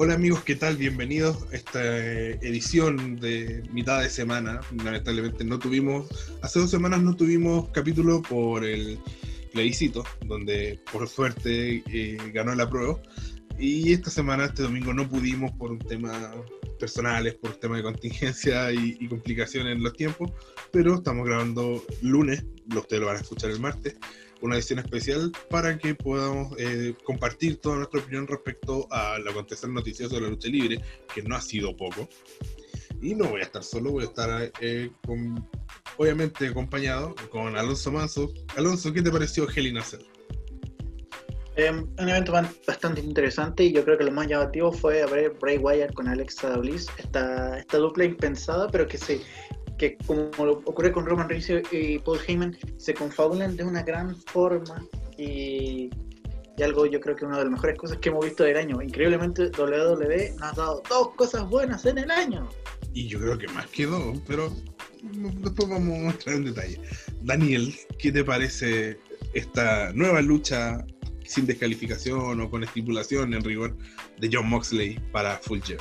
Hola amigos, ¿qué tal? Bienvenidos a esta eh, edición de mitad de semana. Lamentablemente no tuvimos, hace dos semanas no tuvimos capítulo por el plebiscito, donde por suerte eh, ganó la prueba. Y esta semana, este domingo, no pudimos por un tema personales, por tema de contingencia y, y complicaciones en los tiempos, pero estamos grabando lunes, ustedes lo van a escuchar el martes una edición especial para que podamos eh, compartir toda nuestra opinión respecto a la acontecer noticioso de la lucha libre, que no ha sido poco. Y no voy a estar solo, voy a estar eh, con, obviamente acompañado con Alonso Manso. Alonso, ¿qué te pareció Heli Nacer? Eh, un evento bastante interesante y yo creo que lo más llamativo fue ver Bray Wyatt con Alexa Bliss, esta, esta dupla impensada, pero que se que como ocurre con Roman Reigns y Paul Heyman, se confabulan de una gran forma y, y, algo yo creo que una de las mejores cosas que hemos visto del año. Increíblemente WWE nos ha dado dos cosas buenas en el año. Y yo creo que más que dos, pero después vamos a mostrar en detalle. Daniel, ¿qué te parece esta nueva lucha sin descalificación o con estipulación en rigor de John Moxley para Full Gear?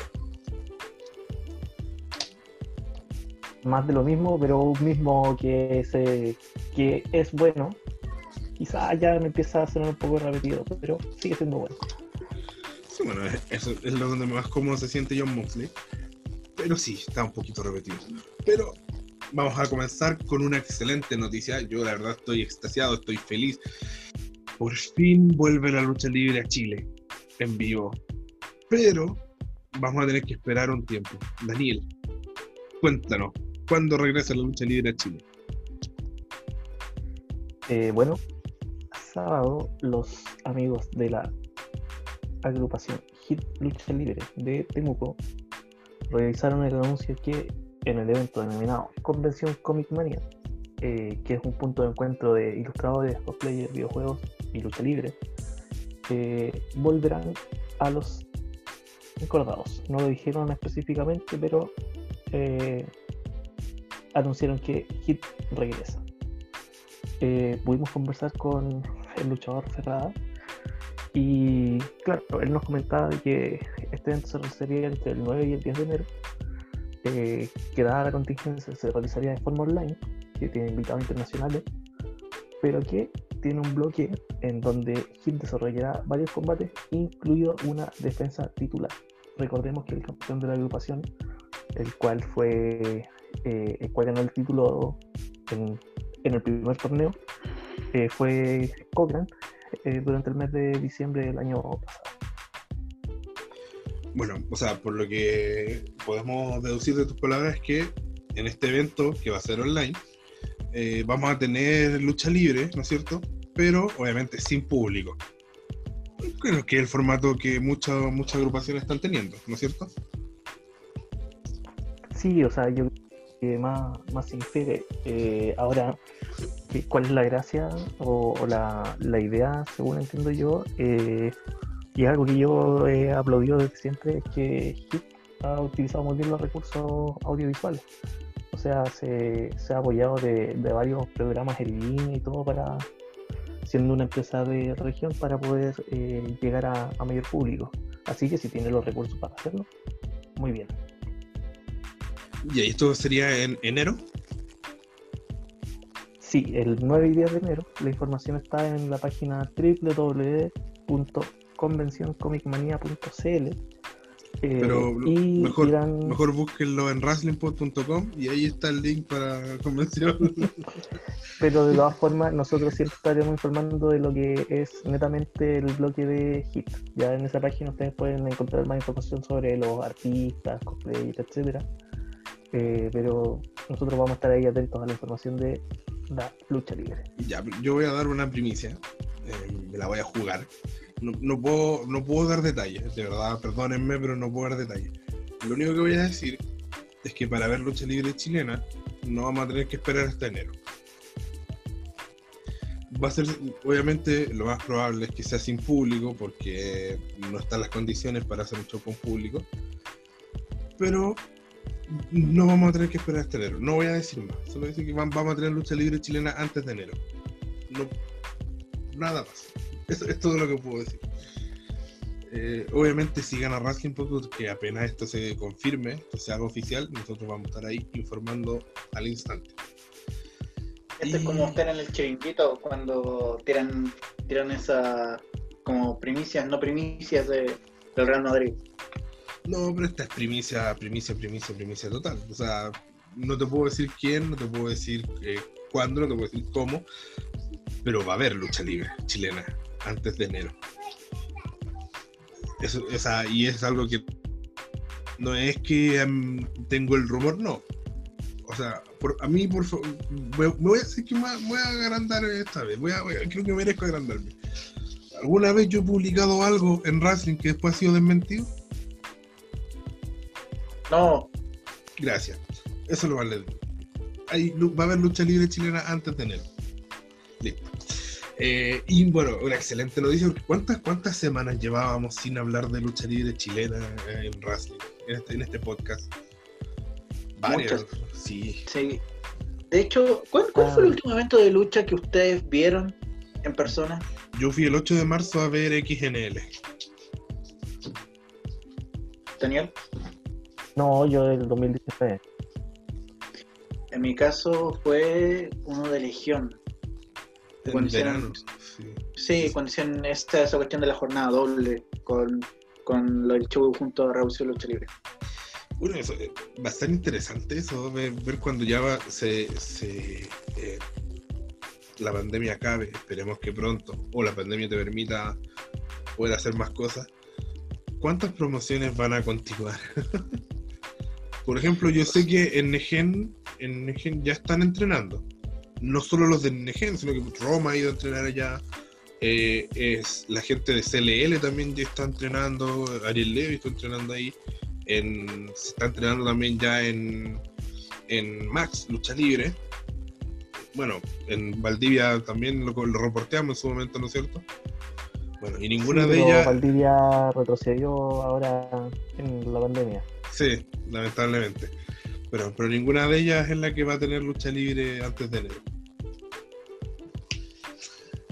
Más de lo mismo, pero un mismo que, se, que es bueno. Quizá ya me empieza a sonar un poco repetido, pero sigue siendo bueno. Sí, bueno, eso es lo donde más cómodo se siente John Moxley. Pero sí, está un poquito repetido. Pero vamos a comenzar con una excelente noticia. Yo la verdad estoy extasiado, estoy feliz. Por fin vuelve la lucha libre a Chile en vivo. Pero vamos a tener que esperar un tiempo. Daniel, cuéntanos, ¿Cuándo regresa la lucha libre a Chile? Eh, bueno, sábado los amigos de la agrupación Hit Lucha Libre de Temuco realizaron el anuncio que en el evento denominado Convención Comic Mania, eh, que es un punto de encuentro de ilustradores, cosplayers, videojuegos y lucha libre, eh, volverán a los encordados. No lo dijeron específicamente, pero anunciaron que Hit regresa. Eh, pudimos conversar con el luchador Ferrada y claro, él nos comentaba que este evento se realizaría entre el 9 y el 10 de enero, eh, que dada la contingencia se realizaría de forma online, que tiene invitados internacionales, pero que tiene un bloque en donde Hit desarrollará varios combates, incluido una defensa titular. Recordemos que el campeón de la agrupación, el cual fue eh, el cual ganó el título en, el primer torneo, eh, fue Cochran eh, durante el mes de diciembre del año pasado. Bueno, o sea, por lo que podemos deducir de tus palabras es que en este evento, que va a ser online, vamos a tener lucha libre, ¿no es cierto? Pero obviamente sin público. Creo que es el formato que muchas muchas agrupaciones están teniendo, ¿no es cierto? Sí, o sea, yo que más, más se eh, ahora, ¿cuál es la gracia o, la, la, idea, según entiendo yo? Eh, y algo que yo he aplaudido desde siempre es que HIT ha utilizado muy bien los recursos audiovisuales. O sea, se, se ha apoyado de, de, varios programas en y todo para, siendo una empresa de región, para poder eh, llegar a, a mayor público. Así que si tiene los recursos para hacerlo, muy bien. ¿Y esto sería en enero? Sí, el 9 y 10 de enero. La información está en la página www.convencioncomicmania.cl. Eh, Pero mejor, mejor búsquenlo en wrestling.com y ahí está el link para convención. Pero de todas formas, nosotros siempre estaremos informando de lo que es netamente el bloque de HIT. Ya en esa página ustedes pueden encontrar más información sobre los artistas, cosplayers, etcétera eh, pero nosotros vamos a estar ahí atentos a la información de la lucha libre. Ya, yo voy a dar una primicia, eh, me la voy a jugar. No, no, puedo, no puedo dar detalles, de verdad, perdónenme, pero no puedo dar detalles. Lo único que voy a decir es que para ver lucha libre chilena no vamos a tener que esperar hasta enero. Va a ser, obviamente, lo más probable es que sea sin público porque no están las condiciones para hacer un show con público. Pero no vamos a tener que esperar hasta enero. No voy a decir más. Solo decir que vamos a tener lucha libre chilena antes de enero. No, nada más. Eso es todo lo que puedo decir. Eh, obviamente si gana Wrestling Podcast, que apenas esto se confirme, esto se haga oficial, nosotros vamos a estar ahí informando al instante. Esto es como estar en el chiringuito cuando tiran, tiran esa como primicias, no primicias de, del Real Madrid. No, pero esta es primicia, primicia, primicia, primicia total. O sea, no te puedo decir quién, no te puedo decir eh, cuándo, no te puedo decir cómo, pero va a haber lucha libre chilena antes de enero. Eso, o sea, y es algo que no es que em, tengo el rumor, no. O sea, por, a mí, por favor, me, voy a decir que voy a agrandar esta vez. Voy a, creo que merezco agrandarme. ¿Alguna vez yo he publicado algo en Wrestling que después ha sido desmentido? No. Gracias. Eso lo vale. Hay, va a haber lucha libre chilena antes de enero. Listo. Eh, y bueno, una excelente noticia. ¿Cuántas, ¿Cuántas semanas llevábamos sin hablar de lucha libre chilena en wrestling? En este, en este podcast. Varias. Sí. sí. De hecho, ¿cuál, cuál fue el ah. último evento de lucha que ustedes vieron en persona? Yo fui el 8 de marzo a ver XNL. ¿Daniel? No, yo el 2016. En mi caso fue uno de Legión. Cuando hicieron, sí. cuando hicieron esta, esa cuestión de la jornada doble con, con el show junto a Revolución Lucha Libre. Bueno, eso, eh, bastante interesante eso, ver, cuando ya se, se eh, la pandemia acabe, esperemos que pronto, o la pandemia te permita poder hacer más cosas. ¿Cuántas promociones van a continuar? Por ejemplo, yo sé que en Negen, en Negen ya están entrenando. No solo los de Negen, sino que Roma ha ido a entrenar allá. Eh, es la gente de CLL también ya está entrenando. Ariel Levy está entrenando ahí. En, se está entrenando también ya en, en Max, lucha libre. Bueno, en Valdivia también lo, lo reporteamos en su momento, ¿no es cierto? Bueno, y ninguna de ellas. Valdivia retrocedió ahora en la pandemia. Sí, lamentablemente. Pero, pero ninguna de ellas es la que va a tener lucha libre antes de enero.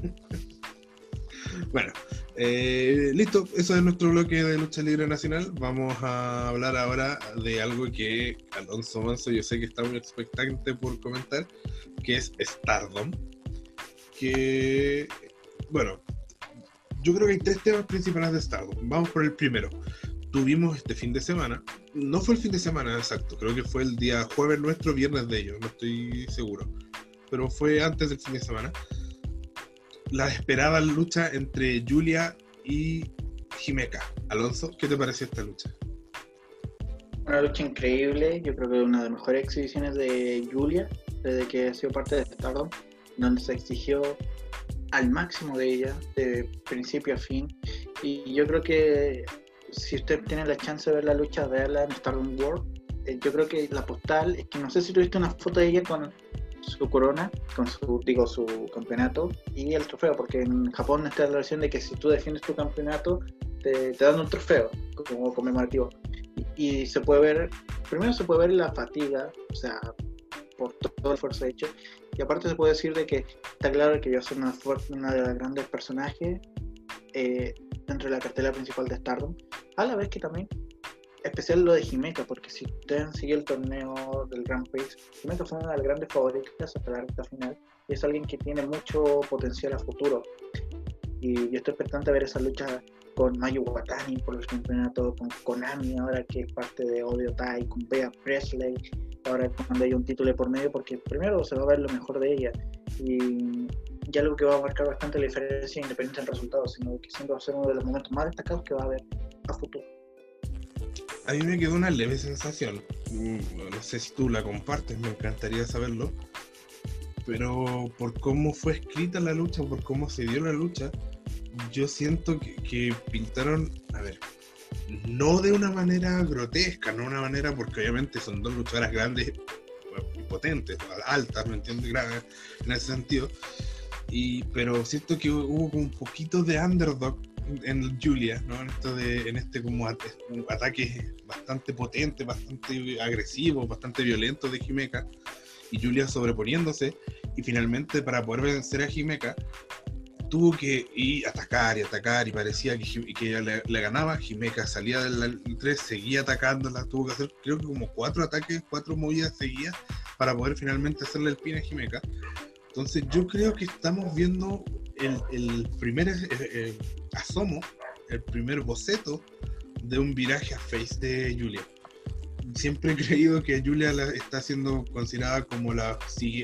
bueno, eh, listo, eso es nuestro bloque de lucha libre nacional. Vamos a hablar ahora de algo que Alonso Manso yo sé que está muy expectante por comentar, que es Stardom. Que, bueno, yo creo que hay tres temas principales de Stardom. Vamos por el primero tuvimos este fin de semana. No fue el fin de semana exacto, creo que fue el día jueves nuestro, viernes de ellos, no estoy seguro. Pero fue antes del fin de semana. La esperada lucha entre Julia y Jimeca. Alonso, ¿qué te pareció esta lucha? Una lucha increíble, yo creo que una de las mejores exhibiciones de Julia desde que ha sido parte de Stardom, donde se exigió al máximo de ella, de principio a fin. Y yo creo que si usted tiene la chance de ver la lucha, verla en Stardom World. Eh, yo creo que la postal, es que no sé si tuviste una foto de ella con su corona, con su, digo, su campeonato y el trofeo, porque en Japón está la versión de que si tú defiendes tu campeonato, te, dan un trofeo como conmemorativo. Y, y, se puede ver, primero se puede ver la fatiga, o sea, por todo el esfuerzo hecho, y aparte se puede decir de que está claro que yo soy una, una de las grandes personajes eh, dentro de la cartela principal de Stardom, a la vez que también especial lo de Jimeca, porque si ustedes siguen el torneo del Grand Prix, Jimeca fue una de las grandes favoritas hasta la recta final y es alguien que tiene mucho potencial a futuro. Y yo estoy expectante a ver esa lucha con Mayu Watani por el campeonato, con Konami ahora que es parte de Odio Tai, con Bea Presley, ahora cuando hay un título por medio, porque primero se va a ver lo mejor de ella y ya algo que va a marcar bastante la diferencia independiente del resultado, sino que siempre va a ser uno de los momentos más destacados que va a haber a futuro. A mí me quedó una leve sensación, mm, no sé si tú la compartes, me encantaría saberlo, pero por cómo fue escrita la lucha, por cómo se dio la lucha, yo siento que, pintaron, a ver, no de una manera grotesca, no de una manera, porque obviamente son dos luchadoras grandes y potentes, altas, ¿me entiendes? En ese sentido. Y, pero siento que hubo un poquito de underdog en Julia, ¿no? En, esto de, en este como ataque bastante potente, bastante agresivo, bastante violento de Jimeca, y Julia sobreponiéndose, y finalmente para poder vencer a Jimeca, tuvo que ir atacar y atacar y parecía que, que ella le, ganaba. Jimeca salía del 3, seguía atacándola, tuvo que hacer creo que como cuatro ataques, cuatro movidas seguidas para poder finalmente hacerle el pin a Jimeca. Entonces yo creo que estamos viendo el, primer eh, eh, asomo, el primer boceto de un viraje a face de Julia. Siempre he creído que Julia está siendo considerada como la,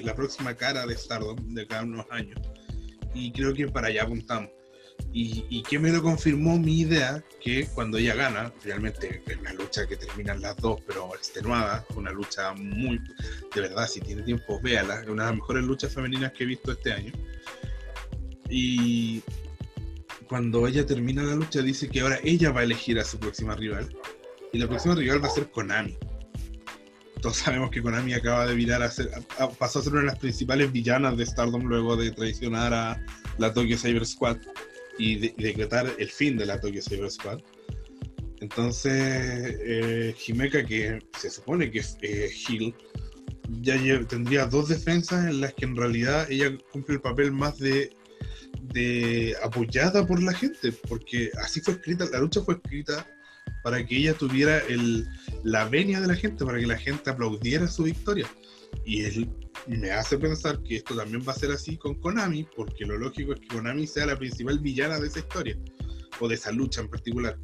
la próxima cara de Stardom de cada unos años y creo que para allá apuntamos. Y, y, que me lo confirmó mi idea, que cuando ella gana, realmente es una lucha que terminan las dos, pero extenuada, una lucha muy, de verdad, si tiene tiempo, véala, es una de las mejores luchas femeninas que he visto este año. Y cuando ella termina la lucha, dice que ahora ella va a elegir a su próxima rival, y la próxima rival va a ser Konami. Todos sabemos que Konami acaba de virar a ser, pasó a ser una de las principales villanas de Stardom luego de traicionar a la Tokyo Cyber Squad y, decretar el fin de la Tokyo Cyber Squad. Entonces, eh, Himeka, que se supone que es eh, ya tendría dos defensas en las que en realidad ella cumple el papel más de, de apoyada por la gente, porque así fue escrita, la lucha fue escrita para que ella tuviera el, la venia de la gente, para que la gente aplaudiera su victoria. Y él me hace pensar que esto también va a ser así con Konami, porque lo lógico es que Konami sea la principal villana de esa historia, o de esa lucha en particular.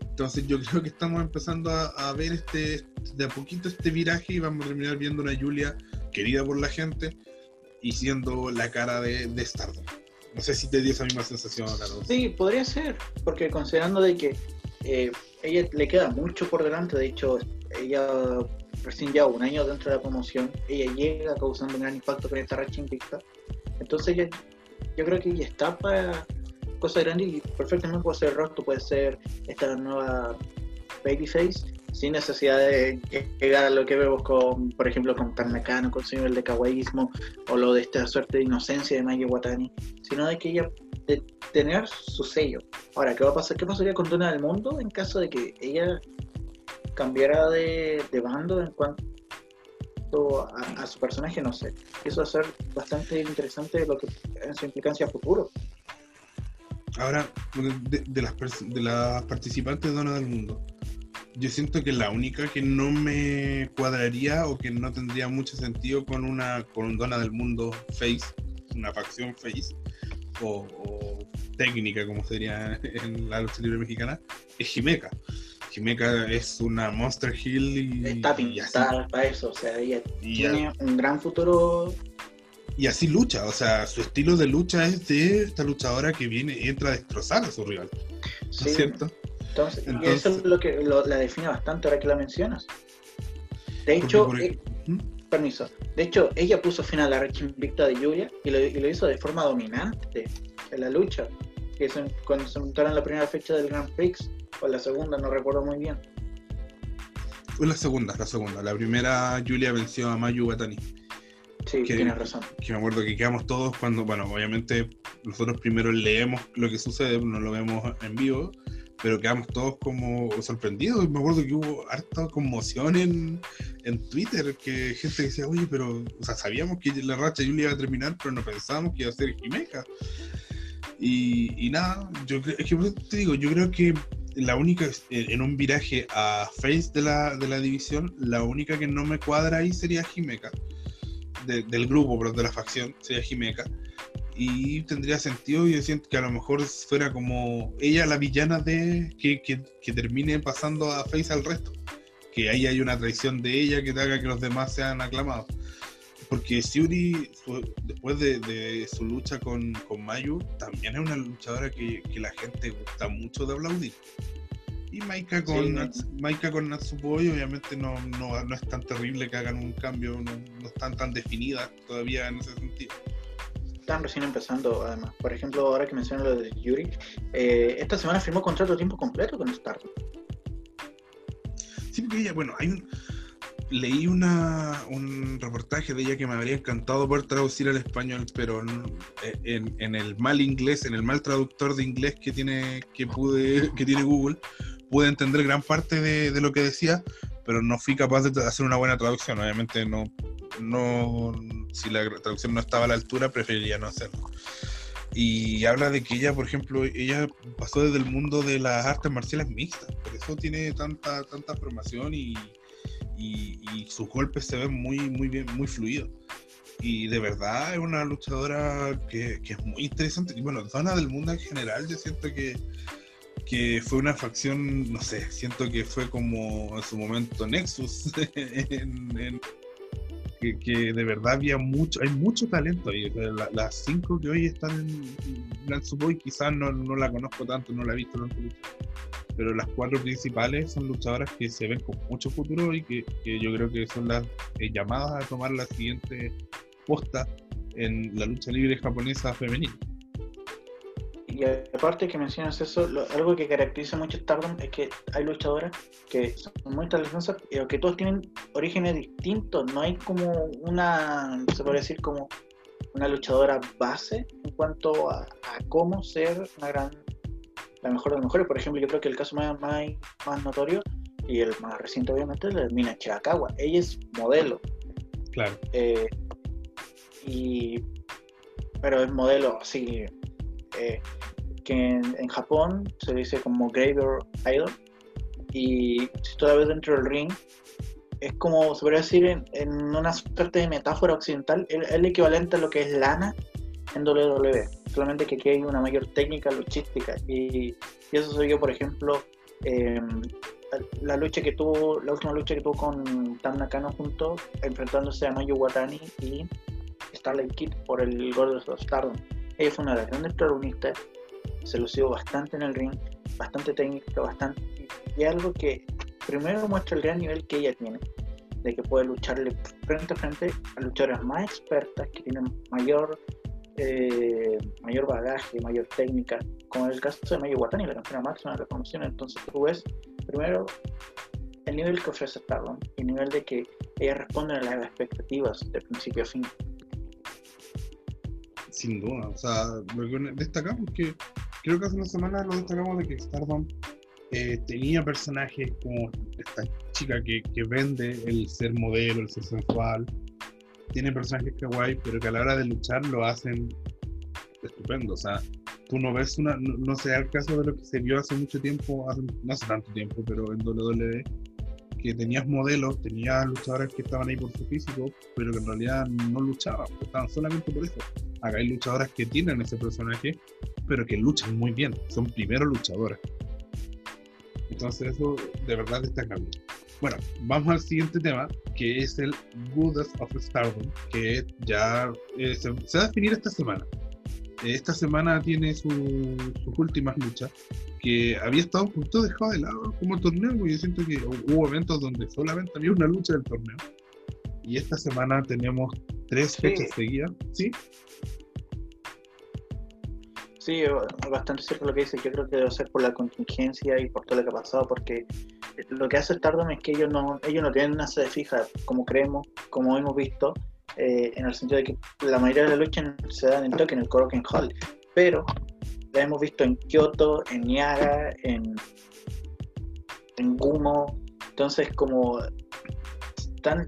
Entonces yo creo que estamos empezando a, ver este de a poquito este viraje y vamos a terminar viendo una Julia querida por la gente y siendo la cara de, de Stardom. No sé si te dio esa misma sensación, Carlos. Sí, podría ser, porque considerando de que eh, ella le queda mucho por delante, de hecho, ella recién ya un año dentro de la promoción, ella llega causando un gran impacto con esta racha invicta. Entonces yo creo que ella está para cosas grandes y perfectamente puede ser rostro, puede ser esta nueva babyface, sin necesidad de llegar a lo que vemos con, por ejemplo, con Tarnakano, con su nivel de kawaiismo, o lo de esta suerte de inocencia de Maya Watani, sino de que ella de tener su sello. Ahora, ¿qué va a pasar? ¿Qué pasaría con Dona del Mundo en caso de que ella cambiara de, bando en cuanto a, su personaje? No sé. Eso va a ser bastante interesante lo que en su implicancia futuro. Ahora, de, las, de las participantes de Dona del Mundo, yo siento que la única que no me cuadraría o que no tendría mucho sentido con una con un Dona del Mundo face, una facción face, o, técnica, como sería en la lucha libre mexicana, es Jimeca. Jimeca es una Monster Hill y. Está pintada para eso, o sea, ella tiene un gran futuro. Y así lucha, o sea, su estilo de lucha es de esta luchadora que viene entra a destrozar a su rival. Sí. ¿Es cierto? Entonces, y eso es lo que la define bastante ahora que la mencionas. De hecho, eh, ¿Mm? permiso. De hecho, ella puso fin a la racha invicta de Julia y lo, y lo, hizo de forma dominante en la lucha. Que cuando se montaron la primera fecha del Grand Prix, o la segunda, no recuerdo muy bien. Fue la segunda, la segunda. La primera, Julia venció a Mayu Batani. Sí, tienes razón. Que me acuerdo que quedamos todos cuando, bueno, obviamente nosotros primero leemos lo que sucede, no lo vemos en vivo, pero quedamos todos como sorprendidos. Me acuerdo que hubo harta conmoción en, en Twitter, que gente decía, oye, pero, o sea, sabíamos que la racha Julia iba a terminar, pero no pensábamos que iba a ser Jimeca. Y, nada, yo que te digo, yo creo que la única, en un viraje a face de la, de la división, la única que no me cuadra ahí sería Jimeca, del grupo, pero de la facción, sería Jimeca. Y tendría sentido y siento que a lo mejor fuera como ella la villana de que, que, termine pasando a Face al resto que ahí hay una traición de ella que haga que los demás sean aclamados porque Shuri después de, su lucha con, con, Mayu también es una luchadora que, que, la gente gusta mucho de aplaudir y Maika con, Maika con Natsupoi obviamente no, no, no, es tan terrible que hagan un cambio no, no están tan definidas todavía en ese sentido están recién empezando, además. Por ejemplo, ahora que menciono lo de Yuri, eh, esta semana firmó contrato a tiempo completo con Stardom. Sí, porque ella, bueno, hay un, leí una, un reportaje de ella que me habría encantado poder traducir al español, pero en, en, el mal inglés, en el mal traductor de inglés que tiene, que pude, que tiene Google, pude entender gran parte de, de lo que decía, pero no fui capaz de hacer una buena traducción. Obviamente no, no, si la traducción no estaba a la altura, preferiría no hacerlo. Y habla de que ella, por ejemplo, ella pasó desde el mundo de las artes marciales mixtas, por eso tiene tanta, tanta formación y, y, sus golpes se ven muy, muy bien, muy fluidos. Y de verdad es una luchadora que, que es muy interesante. Y bueno, zona del mundo en general, yo siento que, que fue una facción, no sé, siento que fue como en su momento Nexus en que, de verdad había mucho, hay mucho talento ahí. las cinco que hoy están en Grand Boy quizás no, no, la conozco tanto, no la he visto tanto. Pero las cuatro principales son luchadoras que se ven con mucho futuro y que, que yo creo que son las eh, llamadas a tomar la siguiente posta en la lucha libre japonesa femenina. Y aparte que mencionas eso, algo que caracteriza mucho Stardom es que hay luchadoras que son muy talentosas, pero que todos tienen orígenes distintos. No hay como una, se puede decir como una luchadora base en cuanto a, cómo ser una gran, la mejor de las mejores. Por ejemplo, yo creo que el caso más, más, notorio y el más reciente obviamente es el de Mina Chirakawa. Ella es modelo. Claro. Eh, y, pero es modelo así. Eh, que en, Japón se dice como Graveyard Idol. Y si todavía dentro del ring, es como, se podría decir, en, una suerte de metáfora occidental, es el equivalente a lo que es lana en WWE. Solamente que aquí hay una mayor técnica luchística. Y, eso soy yo, por ejemplo, em, la lucha que tuvo, la última lucha que tuvo con Tam Nakano junto, enfrentándose a Mayu Watani y Starlight Kid por el Gold of Stardom. Ella fue una de las grandes protagonistas se lució bastante en el ring, bastante técnica, bastante. Y algo que primero muestra el gran nivel que ella tiene, de que puede lucharle frente a frente a luchadoras más expertas, que tienen mayor, eh, mayor bagaje, mayor técnica, como en el caso de Mayu Watani, la campeona máxima de la promoción. Entonces tú ves, primero, el nivel que ofrece Stardom y el nivel de que ella responde a las expectativas de principio a fin. Sin duda, o sea, lo que destacamos es que creo que hace una semana lo destacamos de que Stardom eh, tenía personajes como esta chica que, que, vende el ser modelo, el ser sensual. Tiene personajes kawaii, pero que a la hora de luchar lo hacen estupendo. O sea, tú no ves una. No, no sea el caso de lo que se vio hace mucho tiempo, no hace tanto tiempo, pero en WWE, que tenías modelos, tenías luchadores que estaban ahí por su físico, pero que en realidad no luchaban, estaban solamente por eso. Acá hay luchadoras que tienen ese personaje pero que luchan muy bien, son primero luchadoras. Entonces eso de verdad destacable. Bueno, vamos al siguiente tema, que es el Goddess of Stardom, que ya eh, se, va a definir esta semana. Esta semana tiene sus últimas luchas, que había estado poquito dejado de lado como torneo, porque yo siento que hubo eventos donde solamente había una lucha del torneo. Y esta semana tenemos tres fechas seguidas, ¿sí? Sí, bastante cierto lo que dice. Yo creo que debe ser por la contingencia y por todo lo que ha pasado, porque lo que hace Stardom es que ellos no, ellos no tienen una sede fija, como creemos, como hemos visto, eh, en el sentido de que la mayoría de las luchas se dan en Tokio, en el Koroken Hall, pero la hemos visto en Kyoto, en Niagara, en, en Gumo, entonces como tan,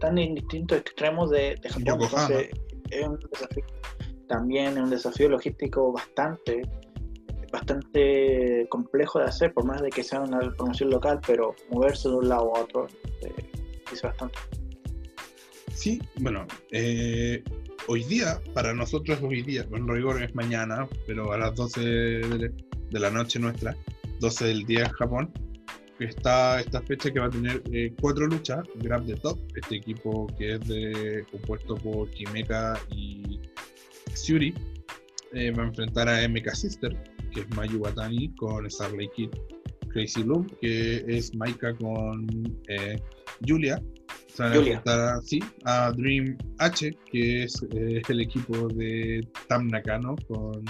tan en distintos extremos de, de Japón, entonces es un desafío también es un desafío logístico bastante bastante complejo de hacer, por más de que sea una promoción local, pero moverse de un lado a otro eh, es bastante. Sí, bueno, eh, hoy día, para nosotros hoy día, en rigor es mañana, pero a las 12 de, la noche nuestra, 12 del día en Japón, está esta fecha que va a tener eh, cuatro luchas, Grab the Top, este equipo que es de, compuesto por Kimeka y Suri eh, va a enfrentar a MK Sister, que es Mayu Watani, con Starlight Kid. Crazy Loom, que es Maika con eh, Julia. Se van a sí, a Dream H, que es eh, el equipo de Tam Nakano con.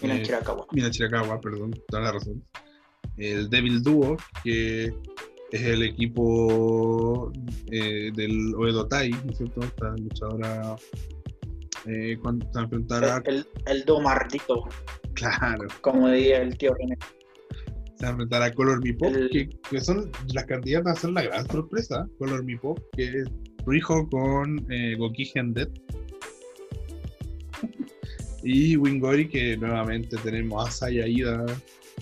Mina Chirakawa. Mina Chirakawa, perdón, toda la razón. El Devil Duo, que es el equipo eh, del Oedo Tai, ¿no es cierto? Esta luchadora eh, cuando se enfrentará el, el, do maldito. Claro. Como diría el tío René. Se enfrentará a Color Me Pop, que, son las candidatas a ser la gran sorpresa. Color Me Pop, que Rijo con eh, Goki Dead. y Wingori, que nuevamente tenemos a Saya Ida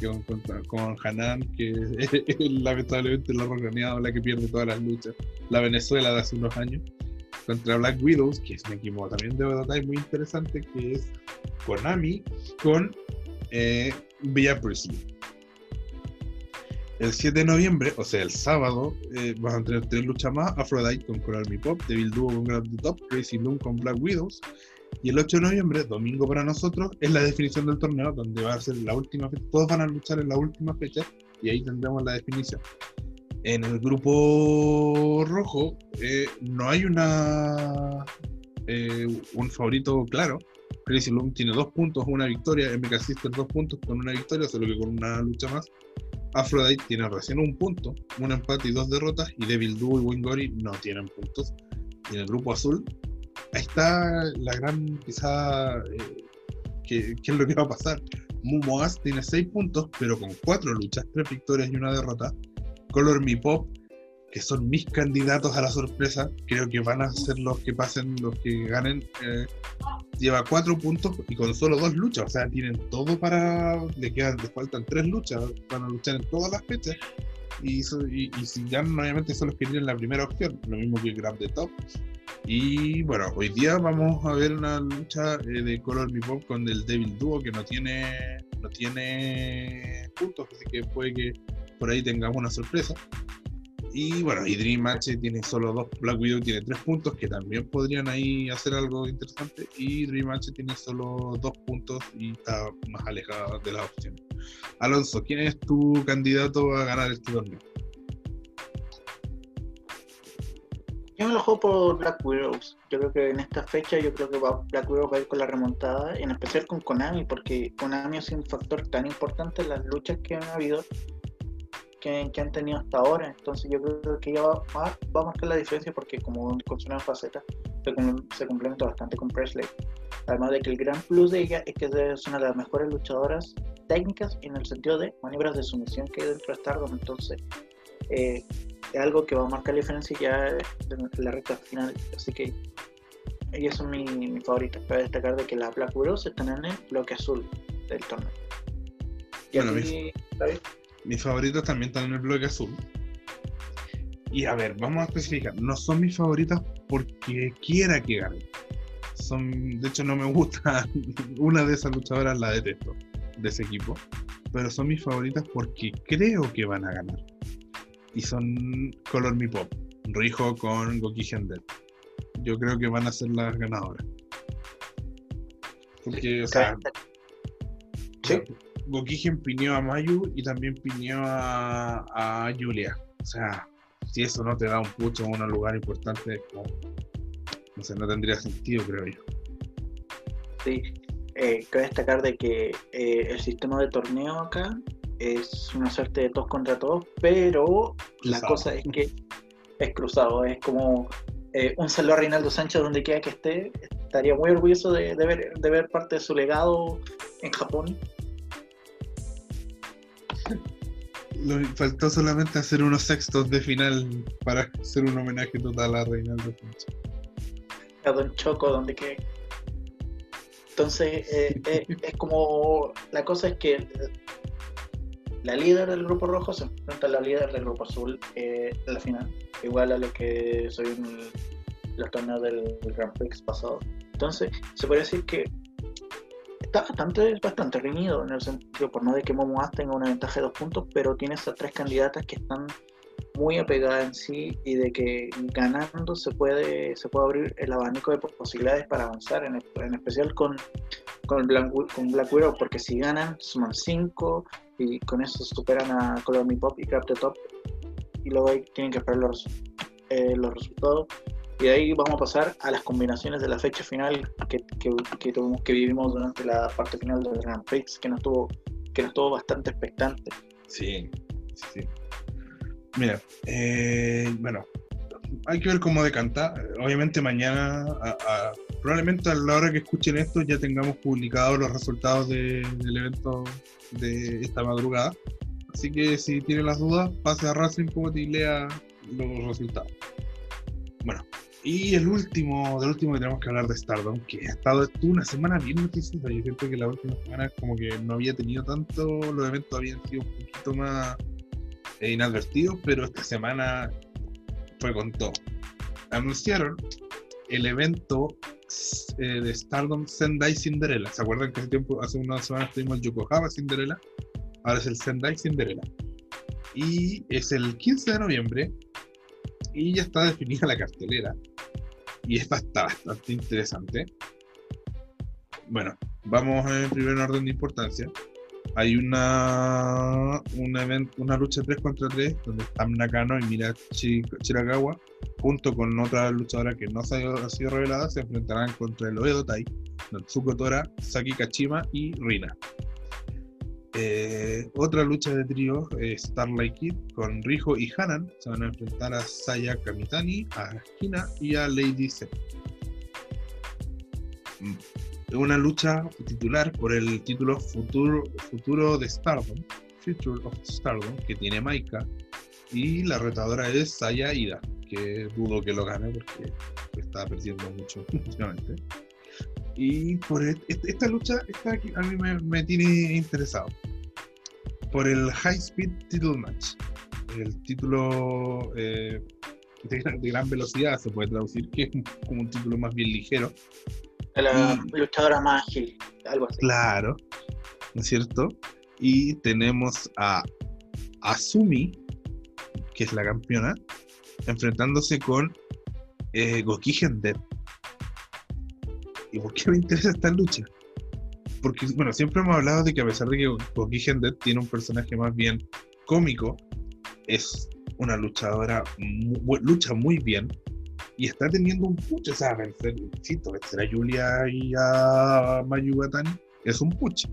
con, con, Hanan, que es lamentablemente la organizada la que pierde todas las luchas. La Venezuela de hace unos años. Contra Black Widows, que es un equipo también de batalla muy interesante, que es Konami con eh, Villa el 7 de noviembre, o sea, el sábado, eh, van a tener tres luchas más: Aphrodite con Coral Me Pop, Devil Duo con Grab the Top, Crazy Bloom con Black Widows. Y el 8 de noviembre, domingo para nosotros, es la definición del torneo, donde va a ser la última fecha. Todos van a luchar en la última fecha y ahí tendremos la definición. En el grupo rojo eh, no hay una eh, un favorito claro. Crazy Bloom tiene dos puntos, una victoria. MK Sister dos puntos con una victoria, solo que con una lucha más. Aphrodite tiene recién un punto, un empate y dos derrotas, y Devil Duo y Wingori no tienen puntos. En el grupo azul, ahí está la gran, quizá, eh, ¿qué, es lo que va a pasar? Mumoas tiene seis puntos, pero con cuatro luchas, tres victorias y una derrota. Color Me Pop, que son mis candidatos a la sorpresa, creo que van a ser los que pasen, los que ganen. Eh, lleva cuatro puntos y con solo dos luchas, o sea, tienen todo para. Le quedan, le faltan tres luchas, van a luchar en todas las fechas. Y, y, si ganan, obviamente son los que tienen la primera opción, lo mismo que el Grand de Top. Y bueno, hoy día vamos a ver una lucha eh, de Color Me Pop con el Devil Duo que no tiene, no tiene puntos, así que puede que por ahí tengamos una sorpresa. Y bueno, y Dream Match tiene solo dos, Black Widow tiene tres puntos que también podrían ahí hacer algo interesante. Y Dream Match tiene solo dos puntos y está más alejada de las opciones. Alonso, ¿quién es tu candidato a ganar este torneo? Yo me lo juego por Black Widows. Yo creo que en esta fecha yo creo que Black Widow va a ir con la remontada, en especial con Konami, porque Konami ha sido un factor tan importante en las luchas que han habido que, han tenido hasta ahora. Entonces yo creo que ella va, a marcar la diferencia porque como con su nueva faceta se, se, complementa bastante con Presley. Además de que el gran plus de ella es que es una de las mejores luchadoras técnicas en el sentido de maniobras de sumisión que hay dentro de Stardom. Entonces eh, es algo que va a marcar la diferencia ya en la recta final. Así que ellas son mis mi favoritas. Para destacar de que las Black Widows están en el bloque azul del torneo. Y bueno, mis favoritos también están en el bloque azul. Y a ver, vamos a especificar. No son mis favoritas porque quiera que ganen. Son, de hecho, no me gusta. Una de esas luchadoras la detesto de ese equipo. Pero son mis favoritas porque creo que van a ganar. Y son Color Mi Pop. Rijo con Goki Gendel. Yo creo que van a ser las ganadoras. Porque, o sea. ¿Sí? Gokigen piñó a Mayu y también piñó a, Julia. O sea, si eso no te da un pucho en un lugar importante, no sé, no tendría sentido, creo yo. Sí, eh, cabe destacar de que eh, el sistema de torneo acá es una suerte de todos contra todos, pero la cosa es que es cruzado, es como eh, un saludo a Reinaldo Sánchez donde quiera que esté, estaría muy orgulloso de, ver, de ver parte de su legado en Japón faltó solamente hacer unos sextos de final para hacer un homenaje total a Reinaldo A Don Choco, donde que. Entonces, eh, eh, es como. La cosa es que la líder del grupo rojo se enfrenta a la líder del grupo azul eh, en la final, igual a lo que soy en los torneos del, del Grand Prix pasado. Entonces, se puede decir que está bastante, bastante reñido en el sentido, por no de que Momoa tenga una ventaja de dos puntos, pero tiene esas tres candidatas que están muy apegadas en sí y de que ganando se puede, se puede abrir el abanico de posibilidades para avanzar, en, en especial con, con, Black, Widow, porque si ganan suman cinco y con eso superan a Color Me Pop y Crap the Top y luego ahí tienen que esperar los, eh, los resultados y ahí vamos a pasar a las combinaciones de la fecha final que, que, que, que vivimos durante la parte final del Grand Prix, que nos tuvo, que nos tuvo bastante expectante. Sí, sí. Mira, eh, bueno, hay que ver cómo decanta. Obviamente mañana, probablemente a la hora que escuchen esto ya tengamos publicados los resultados del evento de esta madrugada. Así que si tienen las dudas, pase a Racing Point y lea los resultados. Bueno, Y el último, del último que tenemos que hablar de Stardom, que ha estado estuvo una semana bien noticiosa. Yo siento que la última semana como que no había tenido tanto, los eventos habían sido un poquito más eh, inadvertidos, pero esta semana fue con todo. Anunciaron el evento eh, de Stardom Sendai Cinderella. ¿Se acuerdan que hace tiempo, hace unas semanas tuvimos Yokohama Cinderella? Ahora es el Sendai Cinderella. Y es el 15 de noviembre y ya está definida la cartelera. Y esta está bastante interesante. Bueno, vamos en primer orden de importancia. Hay una, una, lucha 3 contra 3 donde Tam Nakano y Mira Chiragawa, junto con otra luchadora que no ha sido, revelada, se enfrentarán contra el Oedo Tai, Natsuko Tora, Saki Kachima y Rina. Eh, otra lucha de trío, Starlight Kid con Rijo y Hanan se van a enfrentar a Saya Kamitani, a Hina y a Lady Z. Mm, una lucha titular por el título Futuro, Futuro de Stardom, Future of Stardom, que tiene Maika, y la retadora es Saya Ida, que dudo que lo gane porque está perdiendo mucho últimamente. Y por e-, esta lucha esta a mí me, tiene interesado. Por el High Speed Title Match. El título eh, de, gran velocidad se puede traducir, que es como un título más bien ligero. La luchadora más ágil, algo así. Claro, ¿no es cierto? Y tenemos a Asumi, que es la campeona, enfrentándose con eh, Gokigen Dead ¿Y por qué me interesa esta lucha? Porque, bueno, siempre hemos hablado de que a pesar de que Goki Dead tiene un personaje más bien cómico, es una luchadora, lucha muy bien y está teniendo un push, o sea, vencer, vencer a Julia y a Mayu es un push.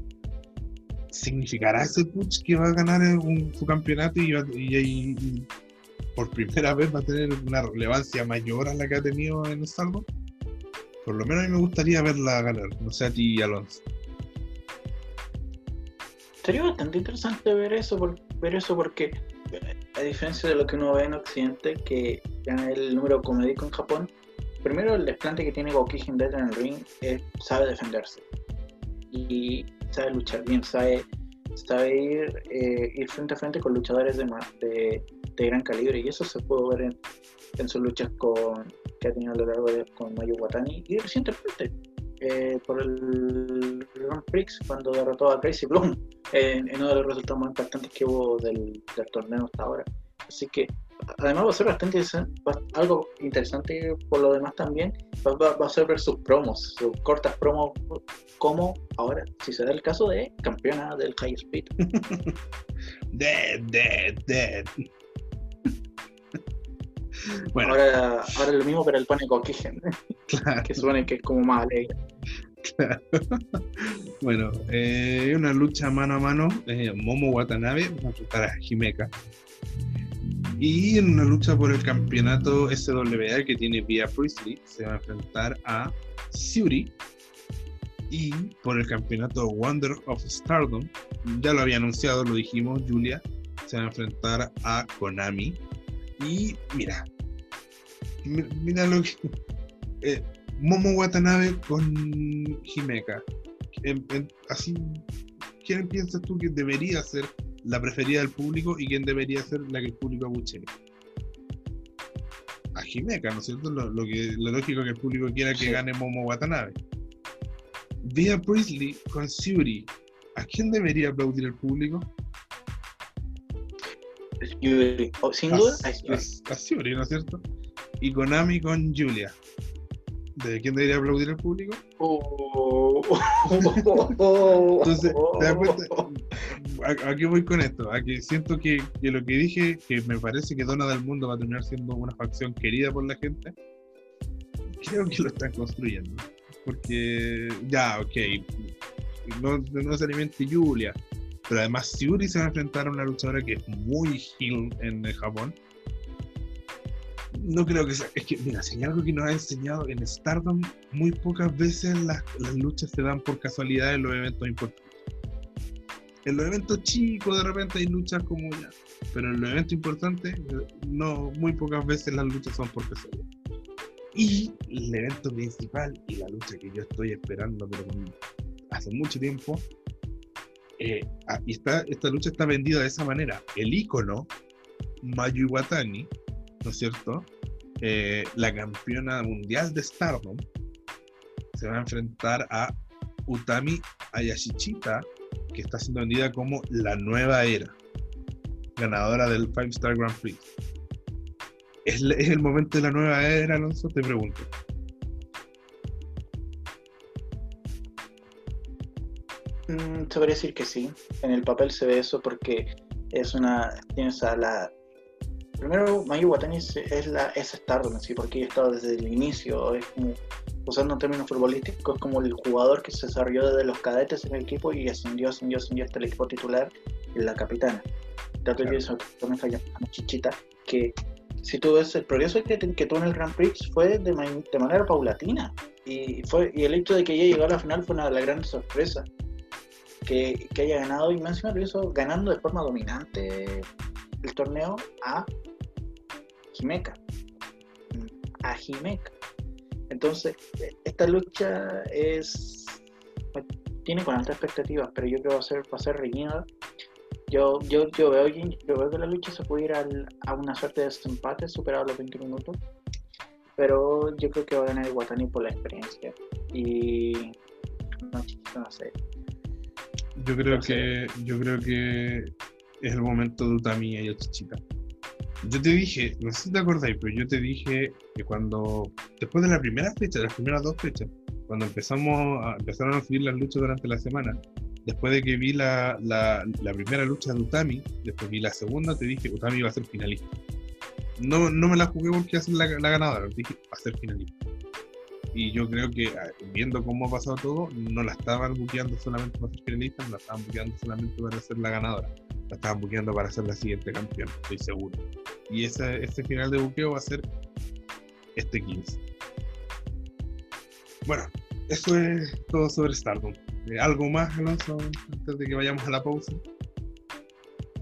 ¿Significará ese push que va a ganar su campeonato y, y, por primera vez va a tener una relevancia mayor a la que ha tenido en Stardom? Por lo menos a mí me gustaría verla ganar, no sé a ti, Alonso. Sería bastante interesante ver eso, ver eso porque a diferencia de lo que uno ve en Occidente, que ya el número comédico en Japón, primero el desplante que tiene Goki Dead en el ring es, sabe defenderse y sabe luchar bien, sabe, sabe ir, eh, ir frente a frente con luchadores de, de, de, gran calibre y eso se puede ver en sus luchas con, que ha tenido a lo largo de con Mayu Watani y recientemente eh, por el Grand Prix cuando derrotó a Crazy Bloom en, uno de los resultados más importantes que hubo del, torneo hasta ahora. Así que además va a ser bastante algo interesante por lo demás también, va, a ser ver sus promos, sus cortas promos, como ahora, si se da el caso de campeona del High Speed. dead, dead, dead. Bueno. Ahora, ahora es lo mismo, pero él pone Coquigen, que supone que es como más alegre. Bueno, eh, una lucha mano a mano, eh, Momo Watanabe va a enfrentar a Himeka. Y en una lucha por el campeonato SWA que tiene Via Priestley, se va a enfrentar a Suri. Y por el campeonato Wonder of Stardom, ya lo había anunciado, lo dijimos, Julia, se va a enfrentar a Konami. Y mira, mira lo que. Eh, Momo Watanabe con Himeka. así, ¿quién piensas tú que debería ser la preferida del público y quién debería ser la que el público abuche? A Himeka, ¿no es cierto? Lo, que, lo lógico que el público quiera que gane Momo Watanabe. Via Priestley con Suri. ¿A quién debería aplaudir el público? Sin duda, a, a, a Suri, ¿no es cierto? y Konami con Julia. ¿De quién debería aplaudir el público? Oh. Entonces, ¿te das cuenta? ¿A, qué voy con esto? A que siento que, lo que dije, que me parece que Dona del Mundo va a terminar siendo una facción querida por la gente, creo que lo están construyendo. Porque, ya, ok, no, no necesariamente Julia, pero además Yuri se va a enfrentar a una luchadora que es muy heel en Japón no creo que sea. Es que, mira, si hay algo que nos ha enseñado en Stardom, muy pocas veces las, luchas se dan por casualidad en los eventos importantes. En los eventos chicos, de repente hay luchas como ya. Pero en los eventos importantes, no, muy pocas veces las luchas son por casualidad. Y el evento principal y la lucha que yo estoy esperando pero hace mucho tiempo, eh, ah, esta lucha está vendida de esa manera. El ícono, Mayu Iwatani, ¿no es cierto? Eh, la campeona mundial de Stardom, se va a enfrentar a Utami Ayashichita, que está siendo vendida como la nueva era, ganadora del Five Star Grand Prix. ¿Es, el momento de la nueva era, Alonso? Te pregunto. Mm, se podría decir que sí. En el papel se ve eso porque es una. Tienes a la. Primero, Mayu Watani es, la, es Stardom, ¿sí? porque ella estado desde el inicio. Es como, usando un término futbolístico, es como el jugador que se desarrolló desde los cadetes en el equipo y ascendió, ascendió, ascendió hasta el equipo titular y la capitana. Tanto claro. eso también falla Chichita, que si tú ves el progreso que, que tuvo en el Grand Prix fue de, de, manera paulatina y fue y el hecho de que ella llegó a la final fue una la gran sorpresa que, haya ganado y más lo hizo ganando de forma dominante el torneo a Jimeca a Jimeca entonces esta lucha es tiene con altas expectativas pero yo creo que va a ser, va a ser reñida yo, yo, yo, veo, yo veo que la lucha se puede ir a una suerte de desempate, superado los 20 minutos. Pero yo creo que va a ganar el Watani por la experiencia. Y no, no sé. Yo creo que yo creo que es el momento de Utami y Chichita. Yo te dije, no sé si te acordáis, pero yo te dije que cuando, después de la primera fecha, de las primeras dos fechas, cuando empezamos a, empezaron a subir las luchas durante la semana, después de que vi la, la, primera lucha de Utami, después vi la segunda, te dije Utami iba a ser finalista. No, no me la jugué porque iba a ser la, la ganadora, dije va a ser finalista. Y yo creo que ah, viendo cómo ha pasado todo, no la estaban buqueando solamente para ser finalista, no la estaban buqueando solamente para ser la ganadora, la estaban buqueando para ser la siguiente campeona, estoy seguro. Y ese, ese final de buqueo va a ser este 15. Bueno, eso es todo sobre Stardom. Eh, ¿Algo más, Alonso, antes de que vayamos a la pausa?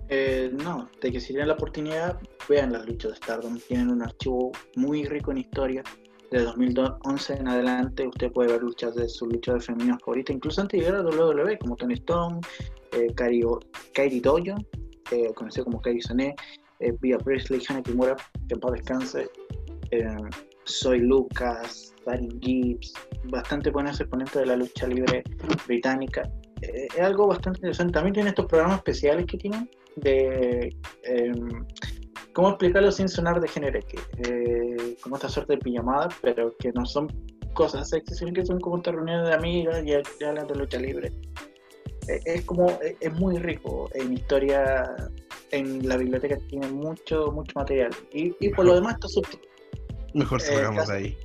Eh, no, de que si tienen la oportunidad, vean las luchas de Stardom. Tienen un archivo muy rico en historia. De 2011 en adelante, usted puede ver luchas de su lucha de femenina favorita, incluso antes de llegar a WWE, como Tony Stone, eh, Kairi, Dojo, eh, conocido como Kairi Sané, eh, Via Presley, Hannah Kimura, que en paz descanse, Soy Lucas, Barry Gibbs, bastante buenos exponentes de la lucha libre británica. Eh, es algo bastante interesante. También tiene estos programas especiales que tienen de em, cómo explicarlo sin sonar de género, eh, como esta suerte de pijamada, pero que no son cosas sexy, sino que son como estas reuniones de amigas y hablan de lucha libre. Eh, es como, es muy rico en historia, en la biblioteca tiene mucho, mucho material. Y, y por lo demás está subtitulado. Mejor salgamos de ahí.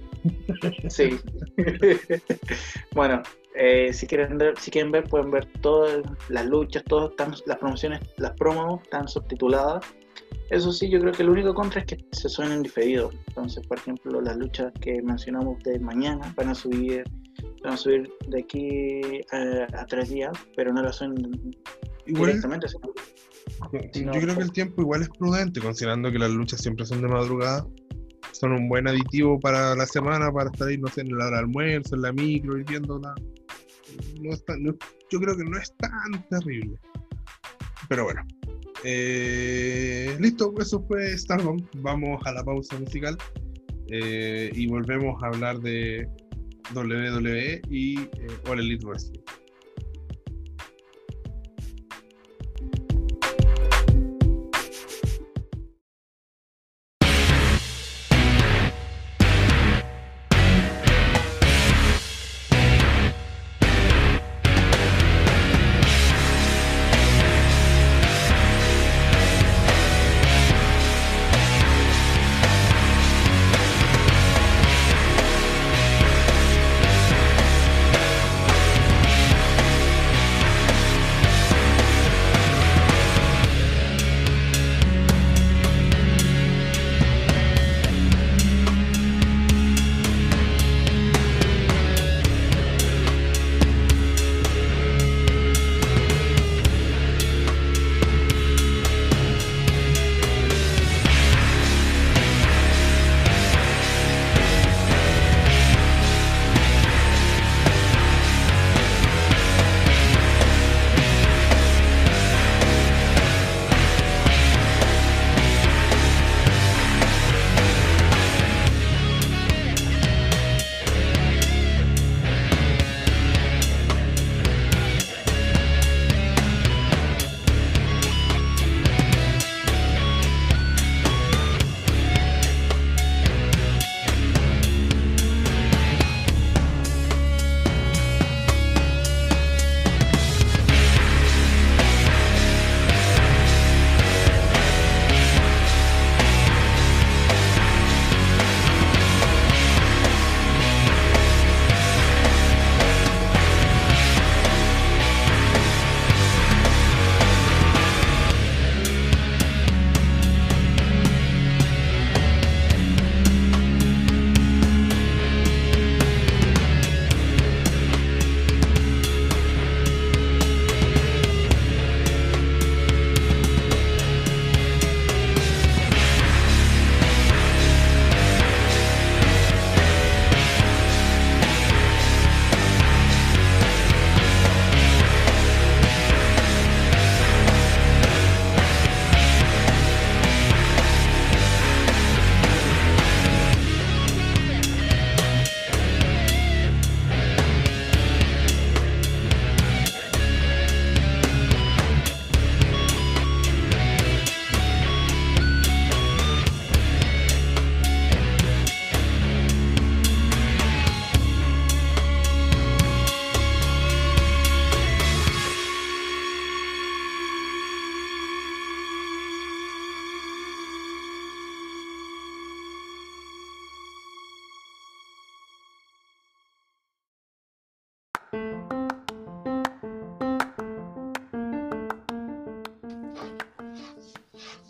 Sí. bueno, eh, si quieren ver, si quieren ver, pueden ver todas las luchas, todas las promociones, las promos están subtituladas. Eso sí, yo creo que el único contra es que se suenen diferidos. Entonces, por ejemplo, las luchas que mencionamos de mañana van a subir, van a subir de aquí a, tres días, pero no lo son directamente. yo creo que el tiempo igual es prudente, considerando que las luchas siempre son de madrugada son un buen aditivo para la semana, para estar ahí, no sé, en la hora de almuerzo, en la micro, y viendo la... No yo creo que no es tan terrible. Pero bueno. Eh, listo, eso fue Stardom. Vamos a la pausa musical eh, y volvemos a hablar de WWE y eh, All Elite Wrestling.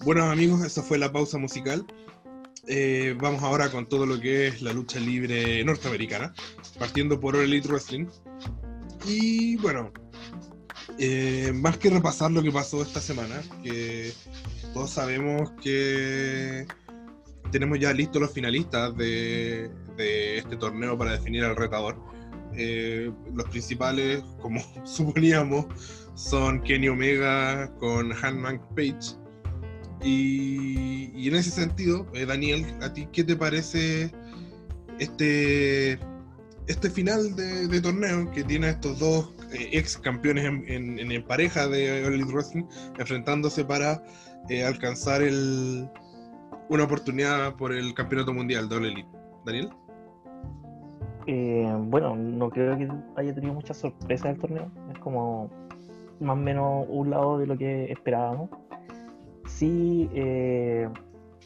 Bueno amigos, esa fue la pausa musical. Eh, vamos ahora con todo lo que es la lucha libre norteamericana, partiendo por Elite Wrestling. Y bueno, eh, más que repasar lo que pasó esta semana, que todos sabemos que tenemos ya listos los finalistas de, este torneo para definir al retador. Eh, los principales, como suponíamos, son Kenny Omega con Hanman Page y, en ese sentido, eh, Daniel, ¿a ti qué te parece este, este final de, torneo que tiene a estos dos eh, ex campeones en, pareja de Elite Wrestling enfrentándose para eh, alcanzar el, una oportunidad por el campeonato mundial de Elite? Daniel. bueno, no creo que haya tenido muchas sorpresas el torneo. Es como más o menos un lado de lo que esperábamos sí, eh,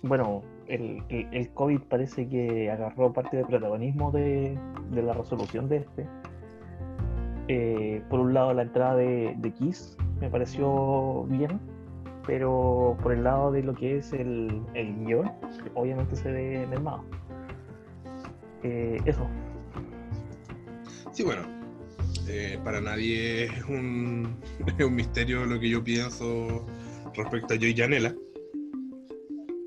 bueno, el, el, COVID parece que agarró parte del protagonismo de, la resolución de este. Eh, por un lado, la entrada de, Kiss me pareció bien, pero por el lado de lo que es el, el guion, obviamente se ve mermado. Eh, eso. Sí, bueno, para nadie es un, es un misterio lo que yo pienso respecto a Joey Janela.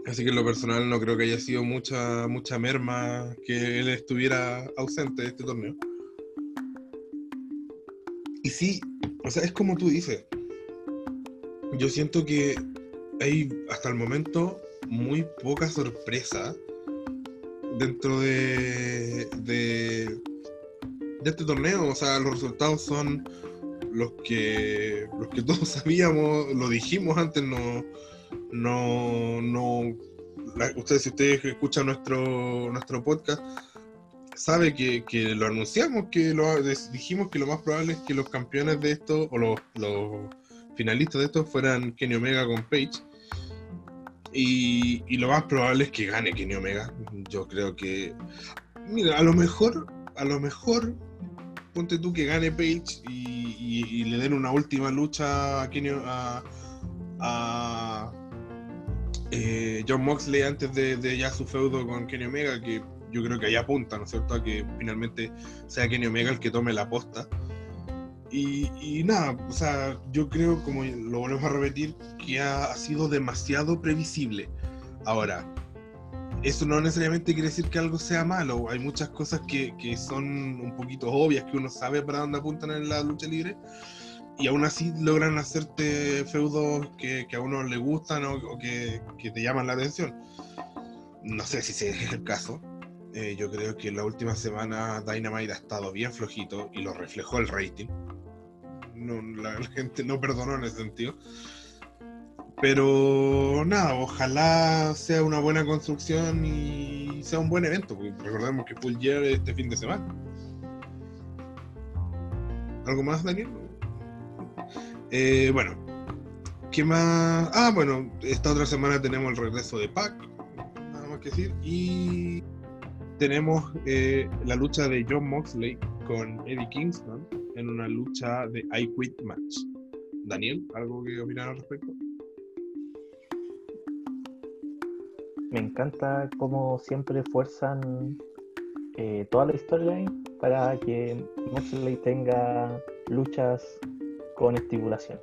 Así que en lo personal no creo que haya sido mucha, mucha merma que él estuviera ausente de este torneo. Y sí, o sea, es como tú dices. Yo siento que hay hasta el momento muy poca sorpresa dentro de, de, de este torneo. O sea, los resultados son los que, los que todos sabíamos, lo dijimos antes, no, no, no, ustedes, si ustedes escuchan nuestro, nuestro podcast, sabe que, que, lo anunciamos, que lo dijimos que lo más probable es que los campeones de esto, o los, los finalistas de esto, fueran Kenny Omega con Page. Y, y, lo más probable es que gane Kenny Omega. Yo creo que. Mira, a lo mejor, a lo mejor ponte tú que gane Page y, le den una última lucha a, a, eh, John Moxley antes de, ya su feudo con Kenny Omega, que yo creo que ahí apunta, ¿no es cierto?, a que finalmente sea Kenny Omega el que tome la posta. Y, nada, o sea, yo creo, como lo volvemos a repetir, que ha sido demasiado previsible. Ahora, eso no necesariamente quiere decir que algo sea malo. Hay muchas cosas que, que, son un poquito obvias, que uno sabe para dónde apuntan en la lucha libre, y aún así logran hacerte feudos que, que a uno le gustan o, que, que, te llaman la atención. No sé si ese es el caso. Eh, yo creo que la última semana Dynamite ha estado bien flojito y lo reflejó el rating. No, la gente no perdonó en ese sentido. Pero nada, ojalá sea una buena construcción y sea un buen evento, porque recordemos que Full Year este fin de semana. ¿Algo más, Daniel? Eh, bueno, ¿qué más? Ah, bueno, esta otra semana tenemos el regreso de Pac, nada más que decir, y tenemos eh, la lucha de John Moxley con Eddie Kingston en una lucha de I Quit Match. Daniel, ¿algo que opinar al respecto? Me encanta cómo siempre fuerzan eh, toda la historia para que Moxley tenga luchas con estipulación.